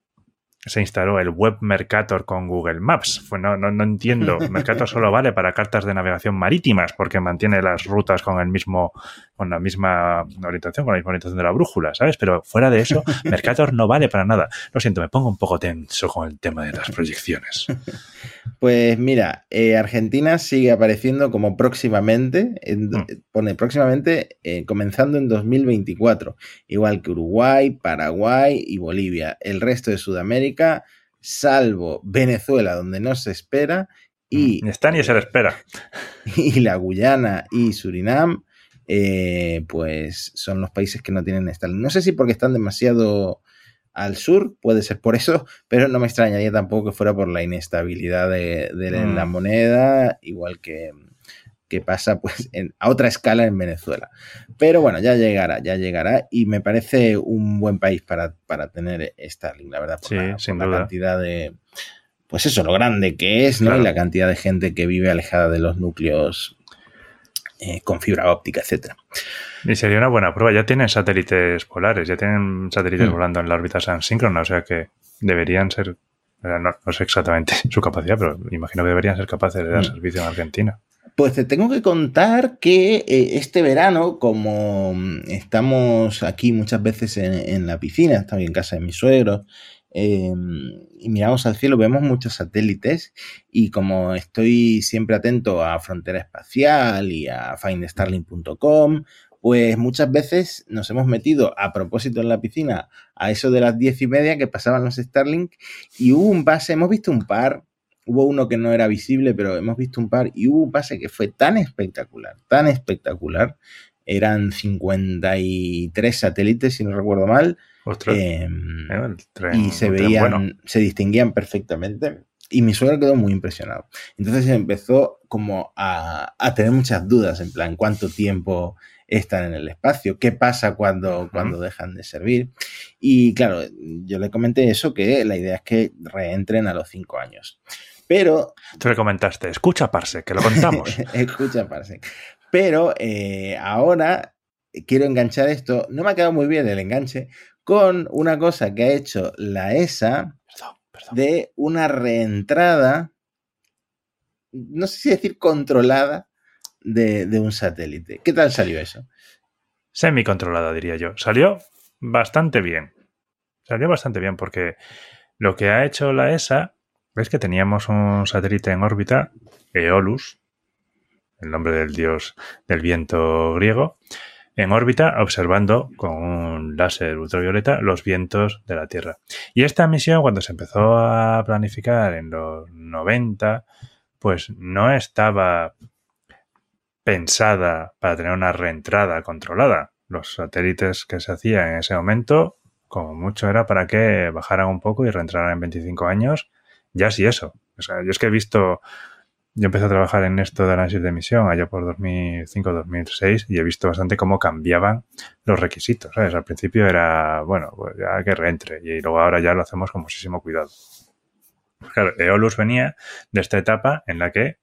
se instaló el Web Mercator con Google Maps. No, no, no, entiendo. Mercator solo vale para cartas de navegación marítimas porque mantiene las rutas con el mismo, con la misma orientación, con la misma orientación de la brújula, ¿sabes? Pero fuera de eso, Mercator no vale para nada. Lo siento, me pongo un poco tenso con el tema de las proyecciones. Pues mira, eh, Argentina sigue apareciendo como próximamente, mm. pone próximamente eh, comenzando en 2024, igual que Uruguay, Paraguay y Bolivia. El resto de Sudamérica, salvo Venezuela, donde no se espera, y... Mm, está ni se le espera. Y la Guyana y Surinam, eh, pues son los países que no tienen esta. No sé si porque están demasiado al sur, puede ser por eso, pero no me extrañaría tampoco que fuera por la inestabilidad de, la mm. moneda, igual que, que pasa pues a otra escala en Venezuela. Pero bueno, ya llegará, ya llegará y me parece un buen país para, tener Starlink, la verdad, por, la, sin cantidad de... Pues eso, lo grande que es, ¿no? Y la cantidad de gente que vive alejada de los núcleos eh, con fibra óptica, etcétera. Y sería una buena prueba. Ya tienen satélites polares, ya tienen satélites mm. volando en la órbita síncrona, o sea que deberían ser, no, sé exactamente su capacidad, pero imagino que deberían ser capaces de dar mm. servicio en Argentina. Pues te tengo que contar que eh, este verano, como estamos aquí muchas veces en, la piscina, estamos en casa de mis suegros, em, y miramos al cielo, vemos muchos satélites y como estoy siempre atento a Frontera Espacial y a findstarling.com, pues muchas veces nos hemos metido a propósito en la piscina a eso de las diez y media que pasaban los Starlink y hubo un pase, hemos visto un par, hubo uno que no era visible, pero hemos visto un par y hubo un pase que fue tan espectacular, tan espectacular, eran 53 satélites, si no recuerdo mal, em, eh, y se veían, se distinguían perfectamente. Y mi suegro quedó muy impresionado. Entonces empezó como a, a tener muchas dudas, en plan, ¿cuánto tiempo están en el espacio, qué pasa cuando, cuando dejan de servir. Y claro, yo le comenté eso, que la idea es que reentren a los cinco años. Pero... Tú le comentaste, escucha Parse, que lo contamos. escucha Parse. Pero eh, ahora quiero enganchar esto, no me ha quedado muy bien el enganche, con una cosa que ha hecho la ESA de una reentrada, no sé si decir controlada, de, un satélite. ¿Qué tal salió eso? Semi-controlada, diría yo. Salió bastante bien. Salió bastante bien porque lo que ha hecho la ESA es que teníamos un satélite en órbita, Eolus, el nombre del dios del viento griego, en órbita observando con un láser ultravioleta los vientos de la Tierra. Y esta misión, cuando se empezó a planificar en los 90, pues no estaba pensada para tener una reentrada controlada. Los satélites que se hacían en ese momento, como mucho era para que bajaran un poco y reentraran en 25 años, ya sí eso. O sea, yo es que he visto yo empecé a trabajar en esto de análisis de emisión allá por 2005-2006 y he visto bastante cómo cambiaban los requisitos. Al principio era, bueno, pues ya que reentre y luego ahora ya lo hacemos con muchísimo cuidado. Claro, Eolus venía de esta etapa en la que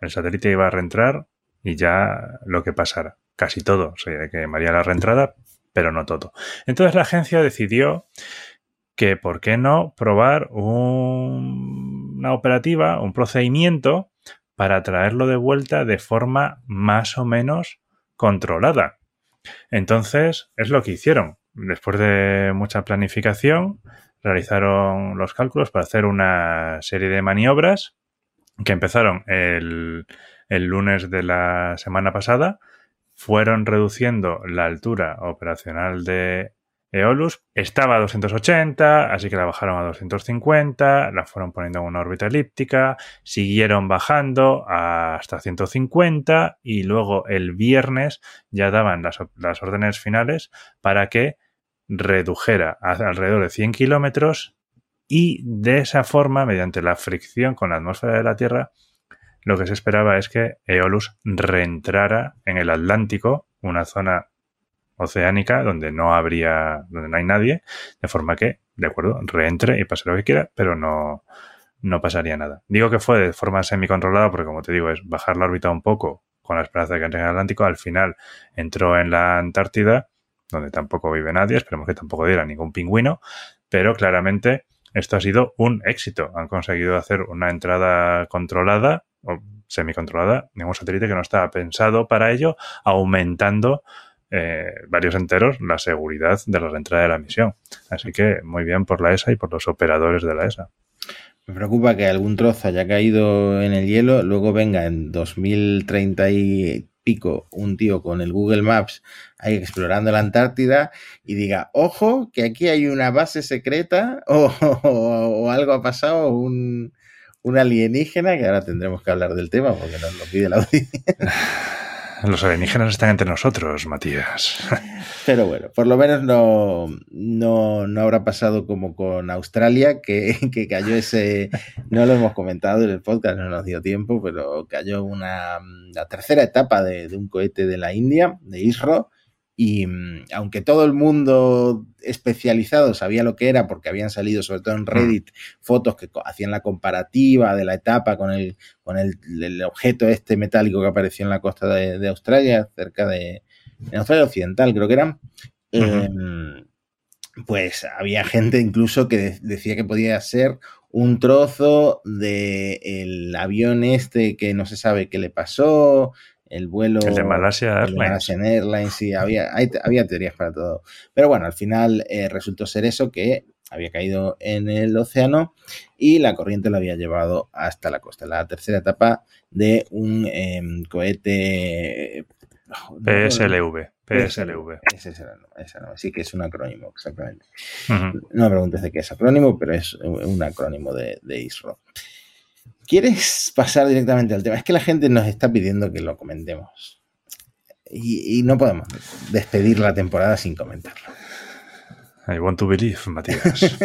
el satélite iba a reentrar y ya lo que pasara. Casi todo. O sea, que María la reentrada, pero no todo. Entonces la agencia decidió que por qué no probar una operativa, un procedimiento para traerlo de vuelta de forma más o menos controlada. Entonces, es lo que hicieron. Después de mucha planificación, realizaron los cálculos para hacer una serie de maniobras que empezaron el, el lunes de la semana pasada, fueron reduciendo la altura operacional de Eolus estaba a 280, así que la bajaron a 250, la fueron poniendo en una órbita elíptica, siguieron bajando hasta 150 y luego el viernes ya daban las, las órdenes finales para que redujera alrededor de 100 kilómetros y de esa forma, mediante la fricción con la atmósfera de la Tierra, lo que se esperaba es que Eolus reentrara en el Atlántico, una zona oceánica donde no habría, donde no hay nadie, de forma que, de acuerdo, reentre y pase lo que quiera, pero no, no pasaría nada. Digo que fue de forma semi-controlada porque, como te digo, es bajar la órbita un poco con la esperanza de que entre en el Atlántico. Al final entró en la Antártida, donde tampoco vive nadie, esperemos que tampoco diera ningún pingüino, pero claramente esto ha sido un éxito. Han conseguido hacer una entrada controlada o semi-controlada en un satélite que no estaba pensado para ello, aumentando eh, varios enteros la seguridad de la reentrada de la misión. Así que muy bien por la ESA y por los operadores de la ESA. Me preocupa que algún trozo haya caído en el hielo, luego venga en 2030 y pico un tío con el Google Maps ahí explorando la Antártida y diga, ojo, que aquí hay una base secreta o, o, algo ha pasado, un, un, alienígena, que ahora tendremos que hablar del tema porque nos lo pide la audiencia. Los alienígenas están entre nosotros, Matías. Pero bueno, por lo menos no, no, no habrá pasado como con Australia, que, que, cayó ese, no lo hemos comentado en el podcast, no nos dio tiempo, pero cayó una, la tercera etapa de, de un cohete de la India, de ISRO, y mm, aunque todo el mundo especializado sabía lo que era, porque habían salido sobre todo en mm. Reddit fotos que hacían la comparativa de la etapa con el, con el, el objeto este metálico que apareció en la costa de, de Australia, cerca de en Australia Occidental, creo que eran. Uh -huh. eh, pues había gente incluso que decía que podía ser un trozo del el avión este que no se sabe qué le pasó, el vuelo el de Malasia Airlines, Malasia Airlines sí, había, hay, había teorías para todo. Pero bueno, al final eh, resultó ser eso que había caído en el océano y la corriente lo había llevado hasta la costa. La tercera etapa de un eh, cohete... PSLV. PSLV. Ese es el ese no, sí que es un acrónimo, exactamente. Uh -huh. No me preguntes de qué es acrónimo, pero es un acrónimo de, de ISRO. ¿Quieres pasar directamente al tema? Es que la gente nos está pidiendo que lo comentemos. Y, y no podemos despedir la temporada sin comentarlo. I want to believe, Matías.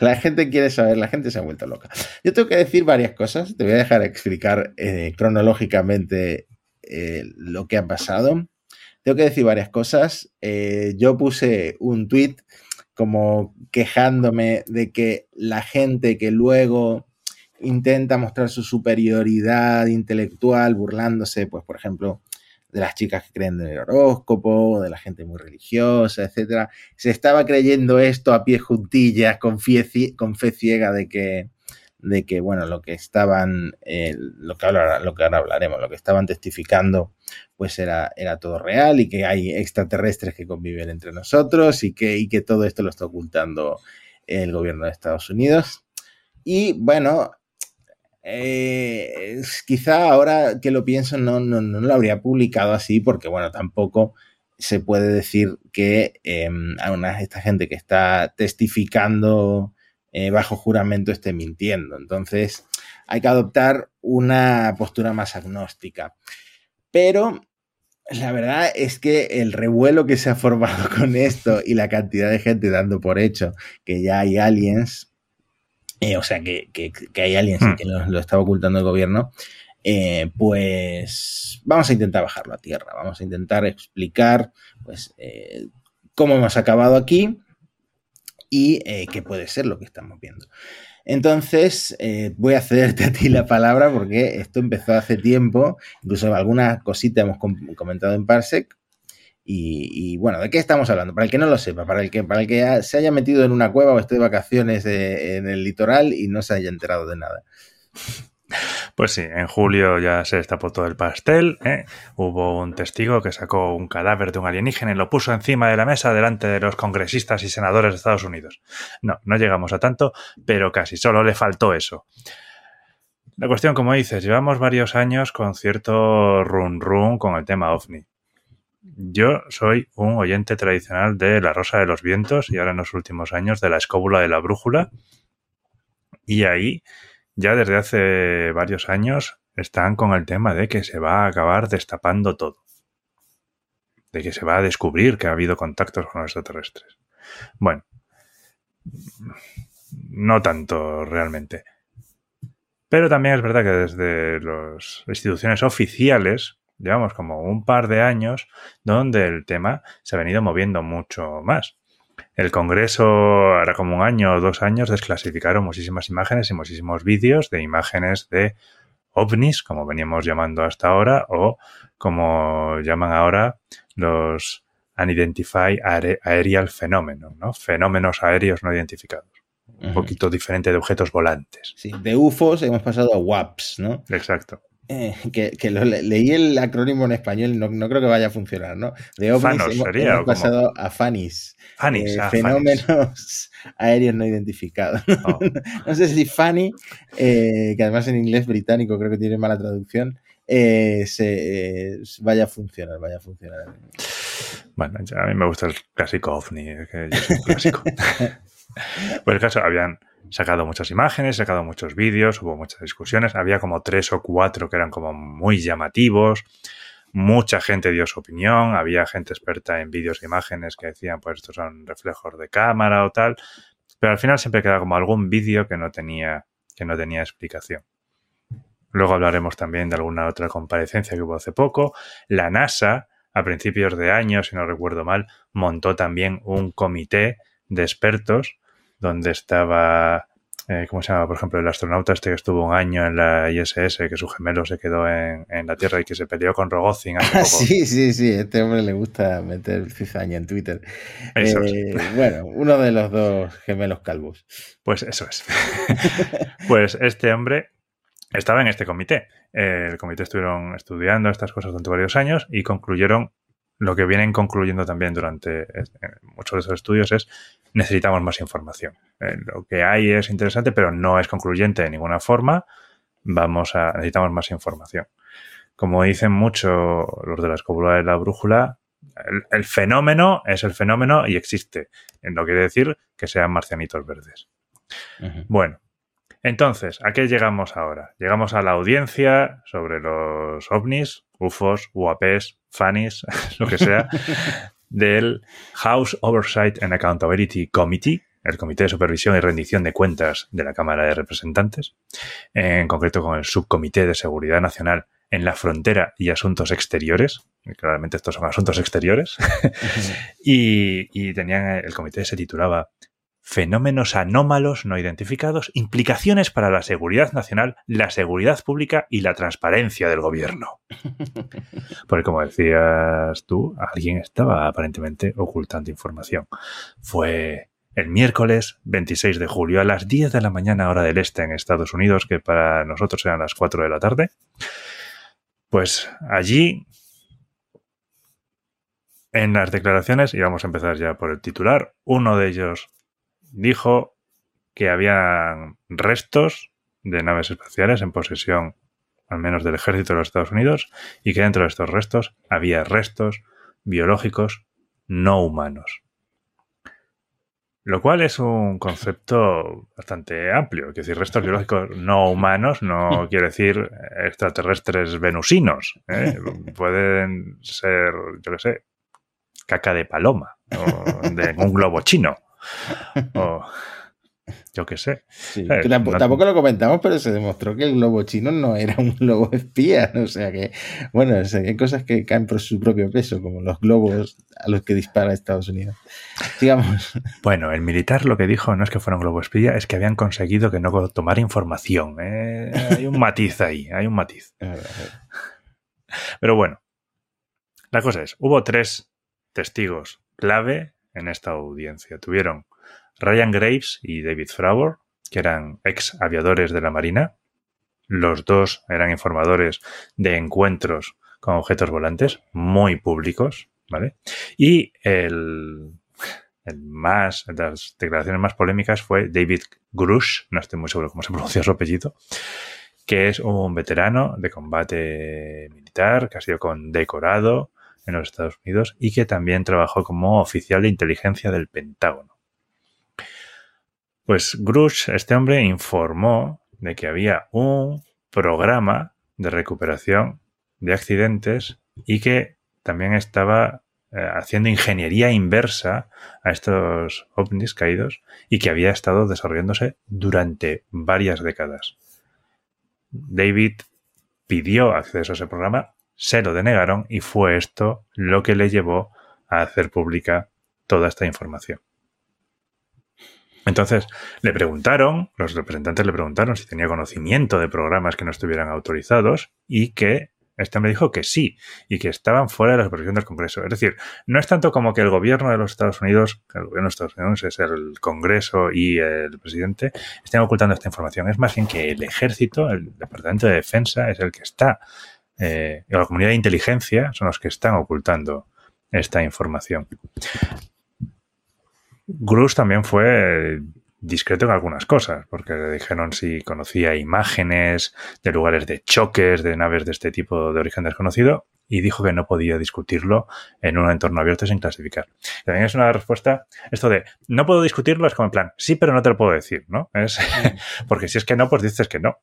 la gente quiere saber, la gente se ha vuelto loca. Yo tengo que decir varias cosas. Te voy a dejar explicar eh, cronológicamente eh, lo que ha pasado. Tengo que decir varias cosas. Eh, yo puse un tweet como quejándome de que la gente que luego intenta mostrar su superioridad intelectual burlándose, pues por ejemplo, de las chicas que creen en el horóscopo, de la gente muy religiosa, etcétera, se estaba creyendo esto a pie juntillas, con fe, con fe ciega de que, de que, bueno, lo que estaban, eh, lo, que ahora, lo que ahora hablaremos, lo que estaban testificando, pues era, era todo real y que hay extraterrestres que conviven entre nosotros y que, y que todo esto lo está ocultando el gobierno de Estados Unidos. Y bueno, eh, quizá ahora que lo pienso no, no, no, lo habría publicado así porque, bueno, tampoco se puede decir que eh, a una, esta gente que está testificando eh, bajo juramento esté mintiendo. Entonces, hay que adoptar una postura más agnóstica. Pero la verdad es que el revuelo que se ha formado con esto y la cantidad de gente dando por hecho que ya hay aliens, eh, o sea, que, que, que, hay aliens y que lo, lo está ocultando el gobierno, eh, pues vamos a intentar bajarlo a tierra, vamos a intentar explicar pues, eh, cómo hemos acabado aquí y eh, qué puede ser lo que estamos viendo. Entonces, eh, voy a cederte a ti la palabra porque esto empezó hace tiempo, incluso alguna cosita hemos com comentado en Parsec. Y, bueno, ¿de qué estamos hablando? Para el que no lo sepa, para el que, para el que se haya metido en una cueva o esté de vacaciones de, en el litoral y no se haya enterado de nada. Pues sí, en julio ya se destapó todo el pastel. ¿eh? Hubo un testigo que sacó un cadáver de un alienígena y lo puso encima de la mesa delante de los congresistas y senadores de Estados Unidos. No, no llegamos a tanto, pero casi solo le faltó eso. La cuestión, como dices, llevamos varios años con cierto run run con el tema ovni. Yo soy un oyente tradicional de La Rosa de los Vientos y ahora en los últimos años de La Escóbula de la Brújula. Y ahí ya desde hace varios años están con el tema de que se va a acabar destapando todo. De que se va a descubrir que ha habido contactos con los extraterrestres. Bueno, no tanto realmente. Pero también es verdad que desde las instituciones oficiales llevamos como un par de años donde el tema se ha venido moviendo mucho más. El Congreso, ahora como un año o dos años, desclasificaron muchísimas imágenes y muchísimos vídeos de imágenes de ovnis, como veníamos llamando hasta ahora, o como llaman ahora los Unidentified Aerial Phenomenon, ¿no? Fenómenos aéreos no identificados. Un uh -huh. poquito diferente de objetos volantes. Sí, de UFOs hemos pasado a WAPs, ¿no? Exacto. Eh, que, que lo, leí el acrónimo en español, no, no, creo que vaya a funcionar, ¿no? De ovnis Fanos, hemos, sería, hemos pasado a FANIS. Fanis, eh, ah, fenómenos Fanis. aéreos no identificados. Oh. no sé si Fanny, eh, que además en inglés británico creo que tiene mala traducción, eh, se, vaya a funcionar, vaya a funcionar. Bueno, a mí me gusta el clásico ovni, que yo soy un clásico. Pues el caso, habían sacado muchas imágenes, sacado muchos vídeos, hubo muchas discusiones, había como tres o cuatro que eran como muy llamativos, mucha gente dio su opinión, había gente experta en vídeos e imágenes que decían pues estos son reflejos de cámara o tal, pero al final siempre queda como algún vídeo que no tenía que no tenía explicación. Luego hablaremos también de alguna otra comparecencia que hubo hace poco. La NASA, a principios de año, si no recuerdo mal, montó también un comité de expertos donde estaba, eh, ¿cómo se llama? Por ejemplo, el astronauta este que estuvo un año en la ISS, que su gemelo se quedó en, en la Tierra y que se peleó con Rogozin hace poco. sí, sí, sí, este hombre le gusta meter cizaña en Twitter. Eh, bueno, uno de los dos gemelos calvos. Pues eso es. pues este hombre estaba en este comité. El comité estuvieron estudiando estas cosas durante varios años y concluyeron lo que vienen concluyendo también durante muchos de esos estudios es necesitamos más información. Eh, lo que hay es interesante, pero no es concluyente de ninguna forma. Vamos a necesitamos más información. Como dicen mucho los de la escóbula de la brújula, el, el, fenómeno es el fenómeno y existe. No quiere decir que sean marcianitos verdes. Uh -huh. Bueno, entonces, ¿a qué llegamos ahora? Llegamos a la audiencia sobre los ovnis, UFOs, UAPs, FANIs, lo que sea, del House Oversight and Accountability Committee, el Comité de Supervisión y Rendición de Cuentas de la Cámara de Representantes, en concreto con el Subcomité de Seguridad Nacional en la Frontera y Asuntos Exteriores, claramente estos son asuntos exteriores, y, y tenían, el comité se titulaba fenómenos anómalos no identificados, implicaciones para la seguridad nacional, la seguridad pública y la transparencia del gobierno. Porque como decías tú, alguien estaba aparentemente ocultando información. Fue el miércoles 26 de julio a las 10 de la mañana hora del este en Estados Unidos, que para nosotros eran las 4 de la tarde. Pues allí en las declaraciones, y vamos a empezar ya por el titular, uno de ellos dijo que había restos de naves espaciales en posesión al menos del ejército de los Estados Unidos y que dentro de estos restos había restos biológicos no humanos. Lo cual es un concepto bastante amplio. Es decir, restos biológicos no humanos no quiere decir extraterrestres venusinos. ¿eh? Pueden ser, yo qué sé, caca de paloma o de un globo chino. O, yo qué sé. Sí, que tampoco, tampoco, lo comentamos, pero se demostró que el globo chino no era un globo espía. O sea que, bueno, hay cosas que caen por su propio peso, como los globos a los que dispara Estados Unidos. Digamos. Bueno, el militar lo que dijo no es que fuera un globo espía, es que habían conseguido que no tomara información. ¿eh? Hay un matiz ahí, hay un matiz. Pero bueno, la cosa es, hubo tres testigos clave en esta audiencia. Tuvieron Ryan Graves y David Fravor, que eran ex aviadores de la Marina. Los dos eran informadores de encuentros con objetos volantes muy públicos, ¿vale? Y el, el más, las declaraciones más polémicas fue David Grush, no estoy muy seguro cómo se pronuncia su apellido, que es un veterano de combate militar que ha sido condecorado en los Estados Unidos y que también trabajó como oficial de inteligencia del Pentágono. Pues Grush, este hombre, informó de que había un programa de recuperación de accidentes y que también estaba eh, haciendo ingeniería inversa a estos ovnis caídos y que había estado desarrollándose durante varias décadas. David pidió acceso a ese programa, se lo denegaron y fue esto lo que le llevó a hacer pública toda esta información. Entonces le preguntaron, los representantes le preguntaron si tenía conocimiento de programas que no estuvieran autorizados y que este me dijo que sí y que estaban fuera de la supervisión del Congreso. Es decir, no es tanto como que el gobierno de los Estados Unidos, el gobierno de Estados Unidos es el Congreso y el presidente, estén ocultando esta información. Es más bien que el ejército, el Departamento de Defensa, es el que está, eh, la comunidad de inteligencia son los que están ocultando esta información. Grus también fue discreto en algunas cosas, porque le dijeron si conocía imágenes de lugares de choques de naves de este tipo de origen desconocido y dijo que no podía discutirlo en un entorno abierto sin clasificar. También es una respuesta, esto de no puedo discutirlo es como en plan, sí, pero no te lo puedo decir, ¿no? Es, porque si es que no, pues dices que no.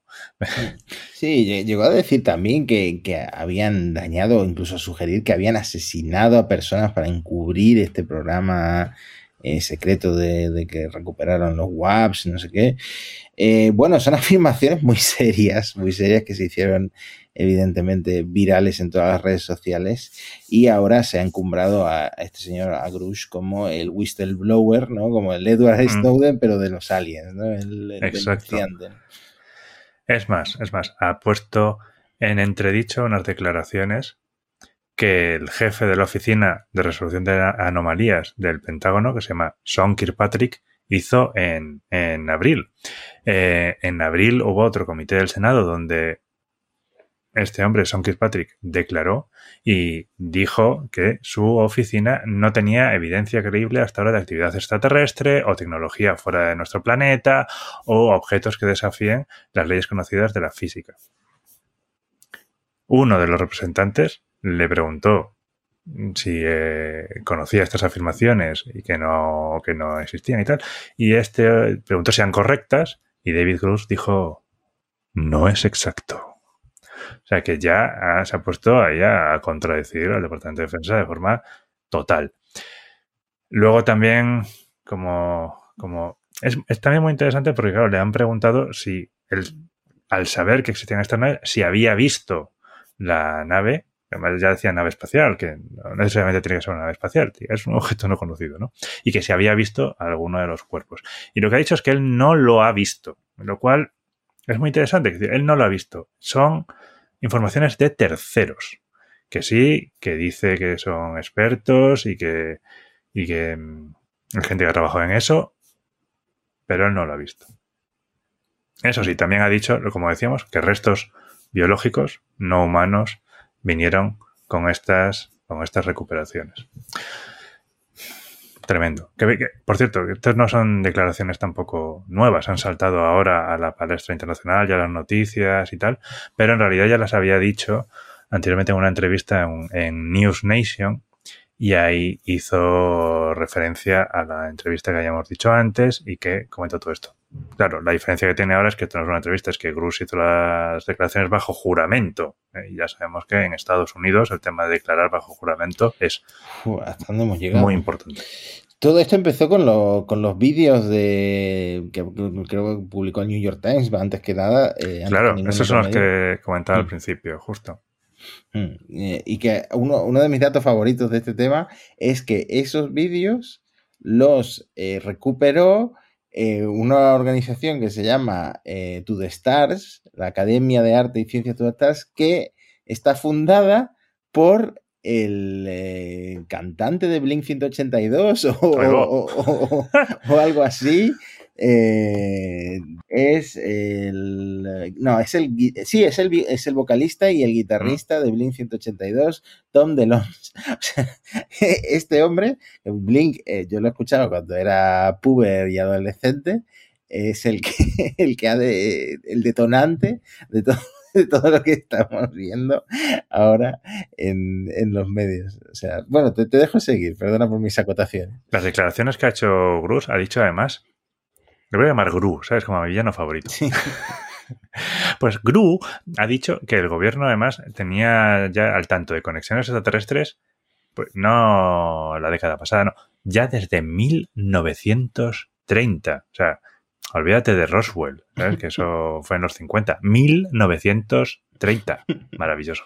Sí, llegó a decir también que, que habían dañado, incluso a sugerir que habían asesinado a personas para encubrir este programa eh, secreto de, que recuperaron los WAPs, no sé qué. Eh, bueno, son afirmaciones muy serias, muy serias que se hicieron evidentemente virales en todas las redes sociales y ahora se ha encumbrado a, este señor Agrush como el whistleblower, ¿no? Como el Edward Snowden, pero de los aliens, ¿no? El, Exacto. Es más, es más, ha puesto en entredicho unas declaraciones que el jefe de la Oficina de Resolución de Anomalías del Pentágono, que se llama Sean Kirkpatrick, hizo en, abril. Eh, en abril hubo otro comité del Senado donde este hombre, Sean Kirkpatrick, declaró y dijo que su oficina no tenía evidencia creíble hasta ahora de actividad extraterrestre o tecnología fuera de nuestro planeta o objetos que desafíen las leyes conocidas de la física. Uno de los representantes le preguntó si eh, conocía estas afirmaciones y que no, que no existían y tal. Y este preguntó si eran correctas y David Cruz dijo, no es exacto. O sea que ya se ha puesto ahí a contradecir al Departamento de Defensa de forma total. Luego también, como, como es, también muy interesante porque, claro, le han preguntado si él, al saber que existían estas naves, si había visto la nave Además, ya decía nave espacial, que no necesariamente tiene que ser una nave espacial, es un objeto no conocido, ¿no? Y que se había visto alguno de los cuerpos. Y lo que ha dicho es que él no lo ha visto, lo cual es muy interesante. Es él no lo ha visto. Son informaciones de terceros, que sí, que dice que son expertos y que, y que mm, hay gente que ha trabajado en eso, pero él no lo ha visto. Eso sí, también ha dicho, como decíamos, que restos biológicos no humanos vinieron con estas, con estas recuperaciones. Tremendo. Que, por cierto, estas no son declaraciones tampoco nuevas, han saltado ahora a la palestra internacional, ya las noticias y tal, pero en realidad ya las había dicho anteriormente en una entrevista en, en News Nation y ahí hizo referencia a la entrevista que habíamos dicho antes y que comentó todo esto. Claro, la diferencia que tiene ahora es que esto no es una entrevista, es que Grus hizo las declaraciones bajo juramento. ¿eh? Y ya sabemos que en Estados Unidos el tema de declarar bajo juramento es Uf, ¿Hasta dónde hemos llegado? muy importante. Todo esto empezó con, lo- con los vídeos de que creo que publicó el New York Times antes que nada. eh, antes Claro, que esos son los que comentaba al Mm. principio, justo. Mm, eh, Y que uno, uno de mis datos favoritos de este tema es que esos vídeos los eh, recuperó eh, una organización que se llama eh, To the Stars, la Academia de Arte y Ciencias To the Stars, que está fundada por el eh, cantante de Blink 182 o, Ahí va. o- o- o- o algo así. Eh, es el no es el sí es el es el vocalista y el guitarrista de Blink 182 Tom DeLonge o sea, este hombre Blink eh, yo lo he escuchado cuando era puber y adolescente es el que el que ha de, el detonante de todo lo que estamos viendo ahora en, en los medios. O sea, bueno, te, te dejo seguir, perdona por mis acotaciones. Las declaraciones que ha hecho Grus ha dicho además, le voy a llamar Gru, ¿sabes? Como mi villano favorito. Sí. Pues Gru ha dicho que el gobierno además tenía ya al tanto de conexiones extraterrestres, pues no la década pasada, no, ya desde 1930. O sea, olvídate de Roswell, ¿sabes? Que eso fue en los 50. 1930. Maravilloso.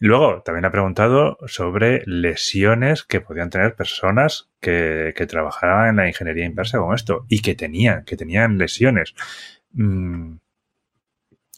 Luego, también ha preguntado sobre lesiones que podían tener personas que, trabajaban en la ingeniería inversa con esto y que tenían, que tenían lesiones. Mm,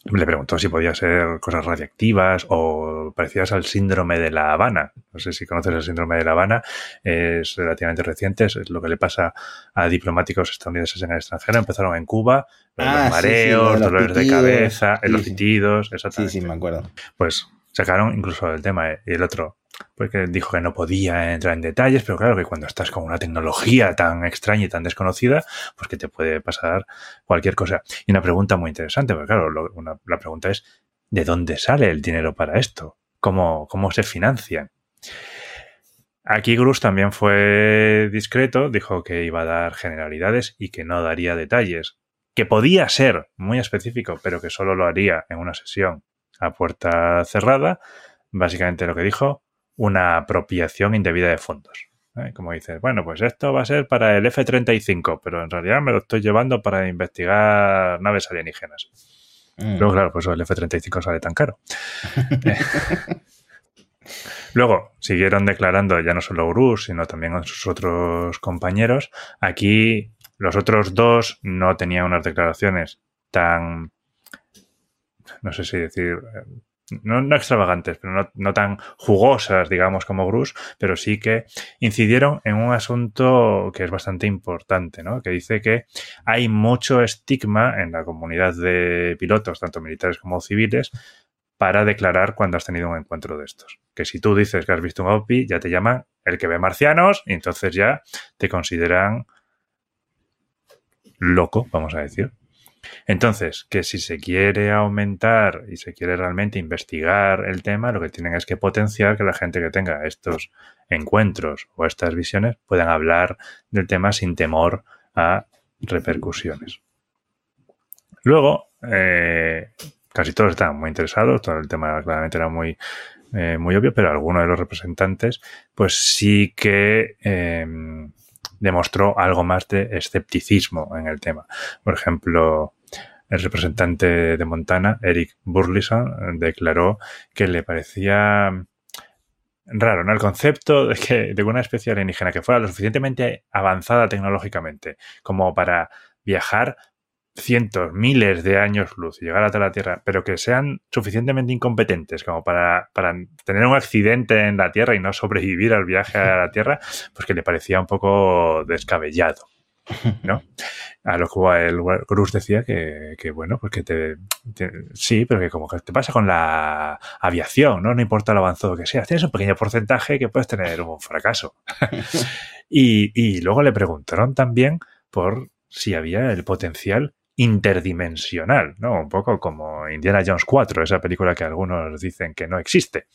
le preguntó si podía ser cosas radiactivas o parecidas al síndrome de La Habana. No sé si conoces el síndrome de La Habana, es relativamente reciente, es lo que le pasa a diplomáticos estadounidenses en el extranjero. Empezaron en Cuba, Ah, los sí, sí, mareos, los dolores de cabeza, Sí, los pitidos, Sí, exactamente sí, me acuerdo. pues sacaron incluso el tema eh, y el otro pues que dijo que no podía entrar en detalles pero claro que cuando estás con una tecnología tan extraña y tan desconocida pues que te puede pasar cualquier cosa y una pregunta muy interesante porque claro la pregunta es ¿de dónde sale el dinero para esto? ¿cómo, cómo se financian? Aquí Grus también fue discreto, dijo que iba a dar generalidades y que no daría detalles, que podía ser muy específico, pero que solo lo haría en una sesión a puerta cerrada. Básicamente lo que dijo, una apropiación indebida de fondos. ¿eh? Como dices, bueno, pues esto va a ser para el F-35, pero en realidad me lo estoy llevando para investigar naves alienígenas. Mm. Luego, claro, pues el F-35 sale tan caro. Eh, Luego siguieron declarando ya no solo Grus, sino también sus otros compañeros. Aquí los otros dos no tenían unas declaraciones tan, no sé si decir, eh, no, extravagantes, pero no, tan jugosas, digamos, como Grus, pero sí que incidieron en un asunto que es bastante importante, ¿no? Que dice que hay mucho estigma en la comunidad de pilotos, tanto militares como civiles, para declarar cuando has tenido un encuentro de estos. Que si tú dices que has visto un OVNI, ya te llaman el que ve marcianos y entonces ya te consideran loco, vamos a decir. Entonces, que si se quiere aumentar y se quiere realmente investigar el tema, lo que tienen es que potenciar que la gente que tenga estos encuentros o estas visiones puedan hablar del tema sin temor a repercusiones. Luego, eh, casi todos estaban muy interesados, todo el tema claramente era muy, eh, muy obvio, pero alguno de los representantes, pues sí que eh, demostró algo más de escepticismo en el tema. Por ejemplo, el representante de Montana, Eric Burleson, declaró que le parecía raro, ¿no? El concepto de que de una especie alienígena que fuera lo suficientemente avanzada tecnológicamente como para viajar cientos, miles de años luz y llegar hasta la Tierra, pero que sean suficientemente incompetentes como para, para tener un accidente en la Tierra y no sobrevivir al viaje a la Tierra, pues que le parecía un poco descabellado. ¿no? A lo cual el Grus decía que, que bueno, pues que te, te- sí, pero que como que te pasa con la aviación, ¿no? No importa lo avanzado que sea, tienes un pequeño porcentaje que puedes tener un fracaso. y, y luego le preguntaron también por si había el potencial interdimensional, ¿no? Un poco como Indiana Jones 4, esa película que algunos dicen que no existe.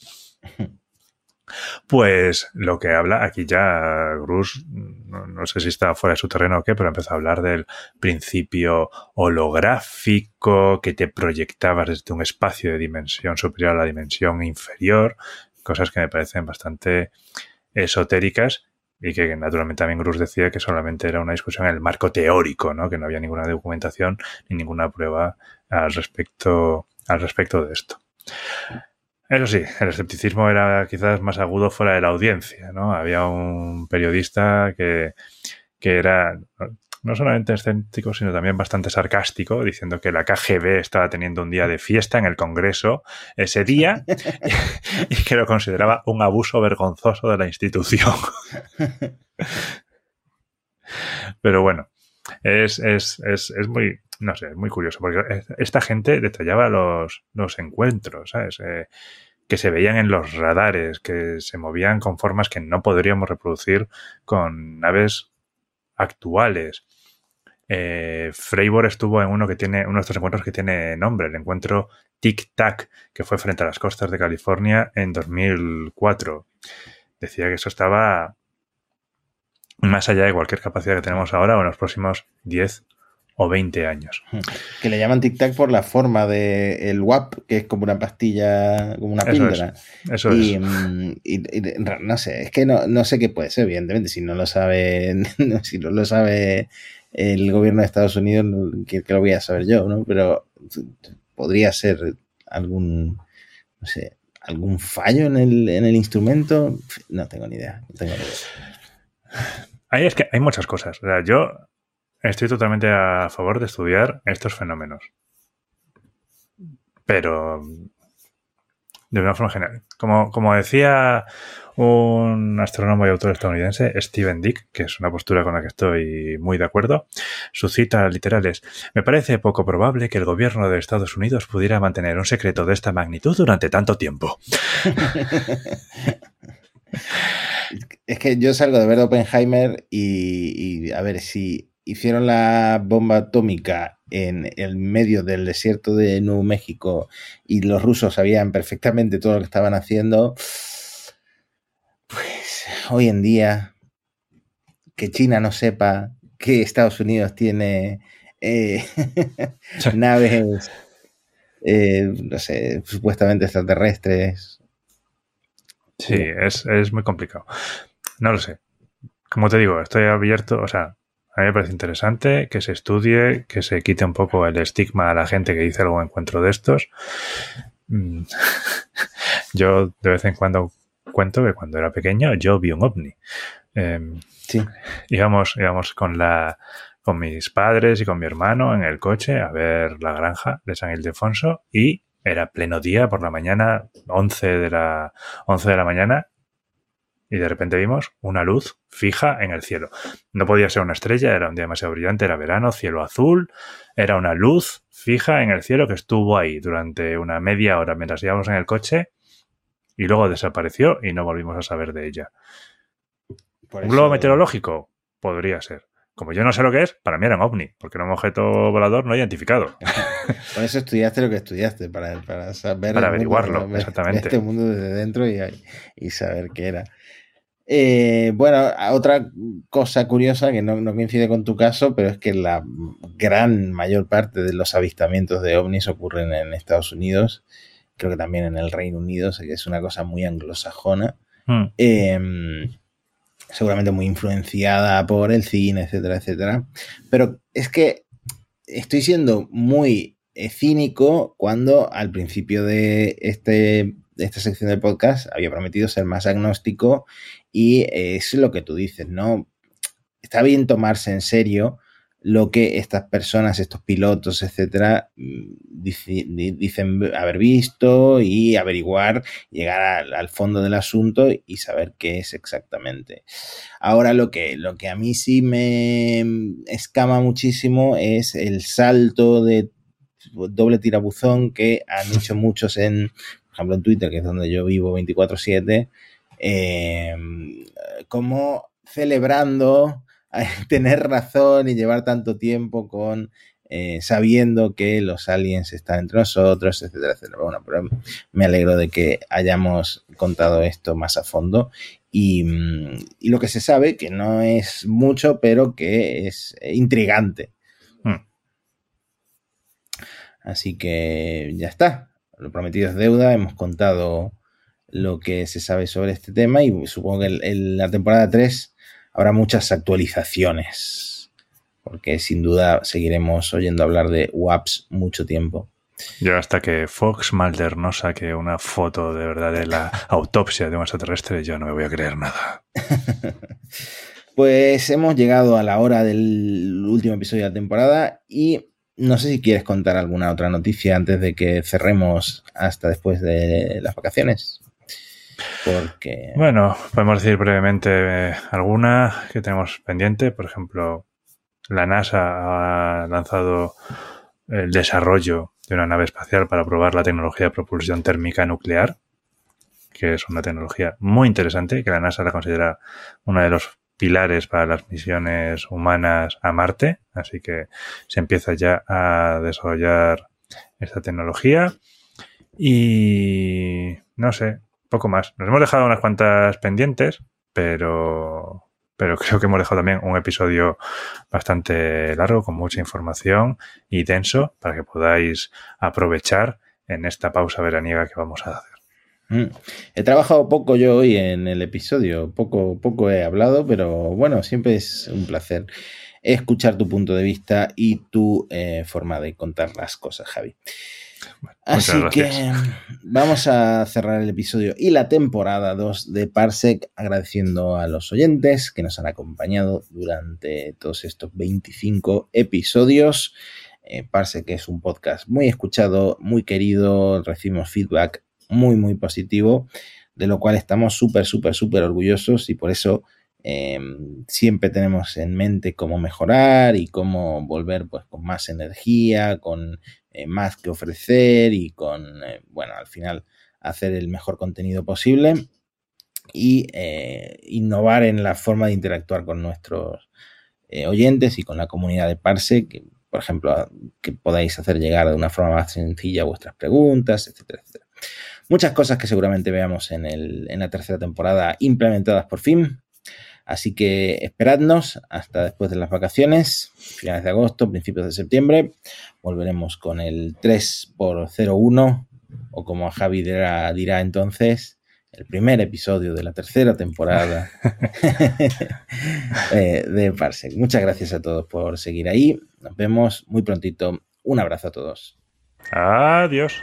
Pues lo que habla aquí ya Grus, no, sé si está fuera de su terreno o qué, pero empezó a hablar del principio holográfico que te proyectabas desde un espacio de dimensión superior a la dimensión inferior, cosas que me parecen bastante esotéricas y que naturalmente también Grus decía que solamente era una discusión en el marco teórico, ¿no? que no había ninguna documentación ni ninguna prueba al respecto, al respecto de esto. Eso sí, el escepticismo era quizás más agudo fuera de la audiencia, ¿no? Había un periodista que, que era no solamente escéptico, sino también bastante sarcástico, diciendo que la KGB estaba teniendo un día de fiesta en el Congreso ese día y que lo consideraba un abuso vergonzoso de la institución. Pero bueno, es, es, es, es muy, no sé, es muy curioso, porque esta gente detallaba los, los encuentros, ¿sabes? Eh, que se veían en los radares, que se movían con formas que no podríamos reproducir con naves actuales. Eh, Freiburg estuvo en uno que tiene, uno de estos encuentros que tiene nombre, el encuentro Tic Tac, que fue frente a las costas de California en 2004. Decía que eso estaba más allá de cualquier capacidad que tenemos ahora o en los próximos 10 o 20 años. Que le llaman Tic Tac por la forma del el WAP, que es como una pastilla, como una Eso píldora. es, Eso y, es. y- y no sé, es que no, no sé qué puede ser, evidentemente, si no lo sabe, si no lo sabe el gobierno de Estados Unidos, que lo voy a saber yo, ¿no? Pero podría ser algún, no sé, algún fallo en el, en el instrumento, no tengo ni idea. no tengo ni idea. Ahí es que hay muchas cosas. O sea, yo estoy totalmente a favor de estudiar estos fenómenos. Pero de una forma general. Como, como decía un astrónomo y autor estadounidense, Steven Dick, que es una postura con la que estoy muy de acuerdo, su cita literal es, me parece poco probable que el gobierno de Estados Unidos pudiera mantener un secreto de esta magnitud durante tanto tiempo. Es que yo salgo de ver Oppenheimer y, y, a ver si hicieron la bomba atómica en el medio del desierto de Nuevo México y los rusos sabían perfectamente todo lo que estaban haciendo, hoy en día que China no sepa que Estados Unidos tiene eh, naves, eh, no sé, supuestamente extraterrestres. Sí, es, es muy complicado. No lo sé. Como te digo, estoy abierto, o sea, a mí me parece interesante que se estudie, que se quite un poco el estigma a la gente que dice algún encuentro de estos. Mm. Yo de vez en cuando cuento que cuando era pequeño yo vi un ovni. Eh, Sí. íbamos, íbamos con la con mis padres y con mi hermano en el coche a ver la granja de San Ildefonso y era pleno día por la mañana, 11 de la 11 de la mañana y de repente vimos una luz fija en el cielo. No podía ser una estrella, era un día demasiado brillante, era verano, cielo azul, era una luz fija en el cielo que estuvo ahí durante una media hora mientras íbamos en el coche y luego desapareció y no volvimos a saber de ella. Por ¿Un globo eso- meteorológico? Podría ser. Como yo no sé lo que es, para mí era un ovni, porque era un objeto volador no identificado. Por eso estudiaste lo que estudiaste, para, para saber. Para mundo, averiguarlo, ver- exactamente. Este mundo desde dentro y, y saber qué era. Eh, bueno, otra cosa curiosa que no, no coincide con tu caso, pero es que la gran mayor parte de los avistamientos de ovnis ocurren en Estados Unidos, creo que también en el Reino Unido, o sea que es una cosa muy anglosajona. Hmm. Eh, seguramente muy influenciada por el cine, etcétera, etcétera. Pero es que estoy siendo muy eh, cínico cuando al principio de, este, de esta sección del podcast había prometido ser más agnóstico y es lo que tú dices, ¿no? Está bien tomarse en serio lo que estas personas, estos pilotos, etcétera, mm, dicen haber visto y averiguar, llegar al, fondo del asunto y saber qué es exactamente. Ahora lo que, lo que a mí sí me escama muchísimo es el salto de doble tirabuzón que han hecho muchos en, por ejemplo, en Twitter, que es donde yo vivo 24/7, eh, como celebrando tener razón y llevar tanto tiempo con eh, sabiendo que los aliens están entre nosotros, etcétera, etcétera. Bueno, pero me alegro de que hayamos contado esto más a fondo y, mm, y lo que se sabe, que no es mucho, pero que es intrigante. Hmm. Así que ya está. Lo prometido es deuda. Hemos contado lo que se sabe sobre este tema y supongo que en la temporada 3 habrá muchas actualizaciones, porque sin duda seguiremos oyendo hablar de WAPs mucho tiempo. Yo hasta que Fox Mulder no saque una foto de verdad de la autopsia de un extraterrestre, yo no me voy a creer nada. pues hemos llegado a la hora del último episodio de la temporada y no sé si quieres contar alguna otra noticia antes de que cerremos hasta después de las vacaciones. Bueno, podemos decir brevemente eh, alguna que tenemos pendiente. Por ejemplo, la NASA ha lanzado el desarrollo de una nave espacial para probar la tecnología de propulsión térmica nuclear, que es una tecnología muy interesante que la NASA la considera uno de los pilares para las misiones humanas a Marte. Así que se empieza ya a desarrollar esta tecnología. Y no sé, poco más. Nos hemos dejado unas cuantas pendientes, pero, pero creo que hemos dejado también un episodio bastante largo, con mucha información y denso, para que podáis aprovechar en esta pausa veraniega que vamos a hacer. Mm. He trabajado poco yo hoy en el episodio, poco, poco he hablado, pero bueno, siempre es un placer escuchar tu punto de vista y tu eh, forma de contar las cosas, Javi. Así que vamos a cerrar el episodio y la temporada 2 de Parsec agradeciendo a los oyentes que nos han acompañado durante todos estos 25 episodios. Eh, Parsec es un podcast muy escuchado, muy querido, recibimos feedback muy, muy positivo, de lo cual estamos súper, súper, súper orgullosos y por eso em, siempre tenemos en mente cómo mejorar y cómo volver pues, con más energía, con eh, más que ofrecer y con, eh, bueno, al final hacer el mejor contenido posible y eh, innovar en la forma de interactuar con nuestros oyentes y con la comunidad de Parse, que, por ejemplo, que podáis hacer llegar de una forma más sencilla vuestras preguntas, etcétera, etcétera. Muchas cosas que seguramente veamos en, el, en la tercera temporada implementadas por fin. Así que esperadnos hasta después de las vacaciones, finales de agosto, principios de septiembre. Volveremos con el 3x01, o como Javi dirá, dirá entonces, el primer episodio de la tercera temporada eh, de Parsec. Muchas gracias a todos por seguir ahí. Nos vemos muy prontito. Un abrazo a todos. Adiós.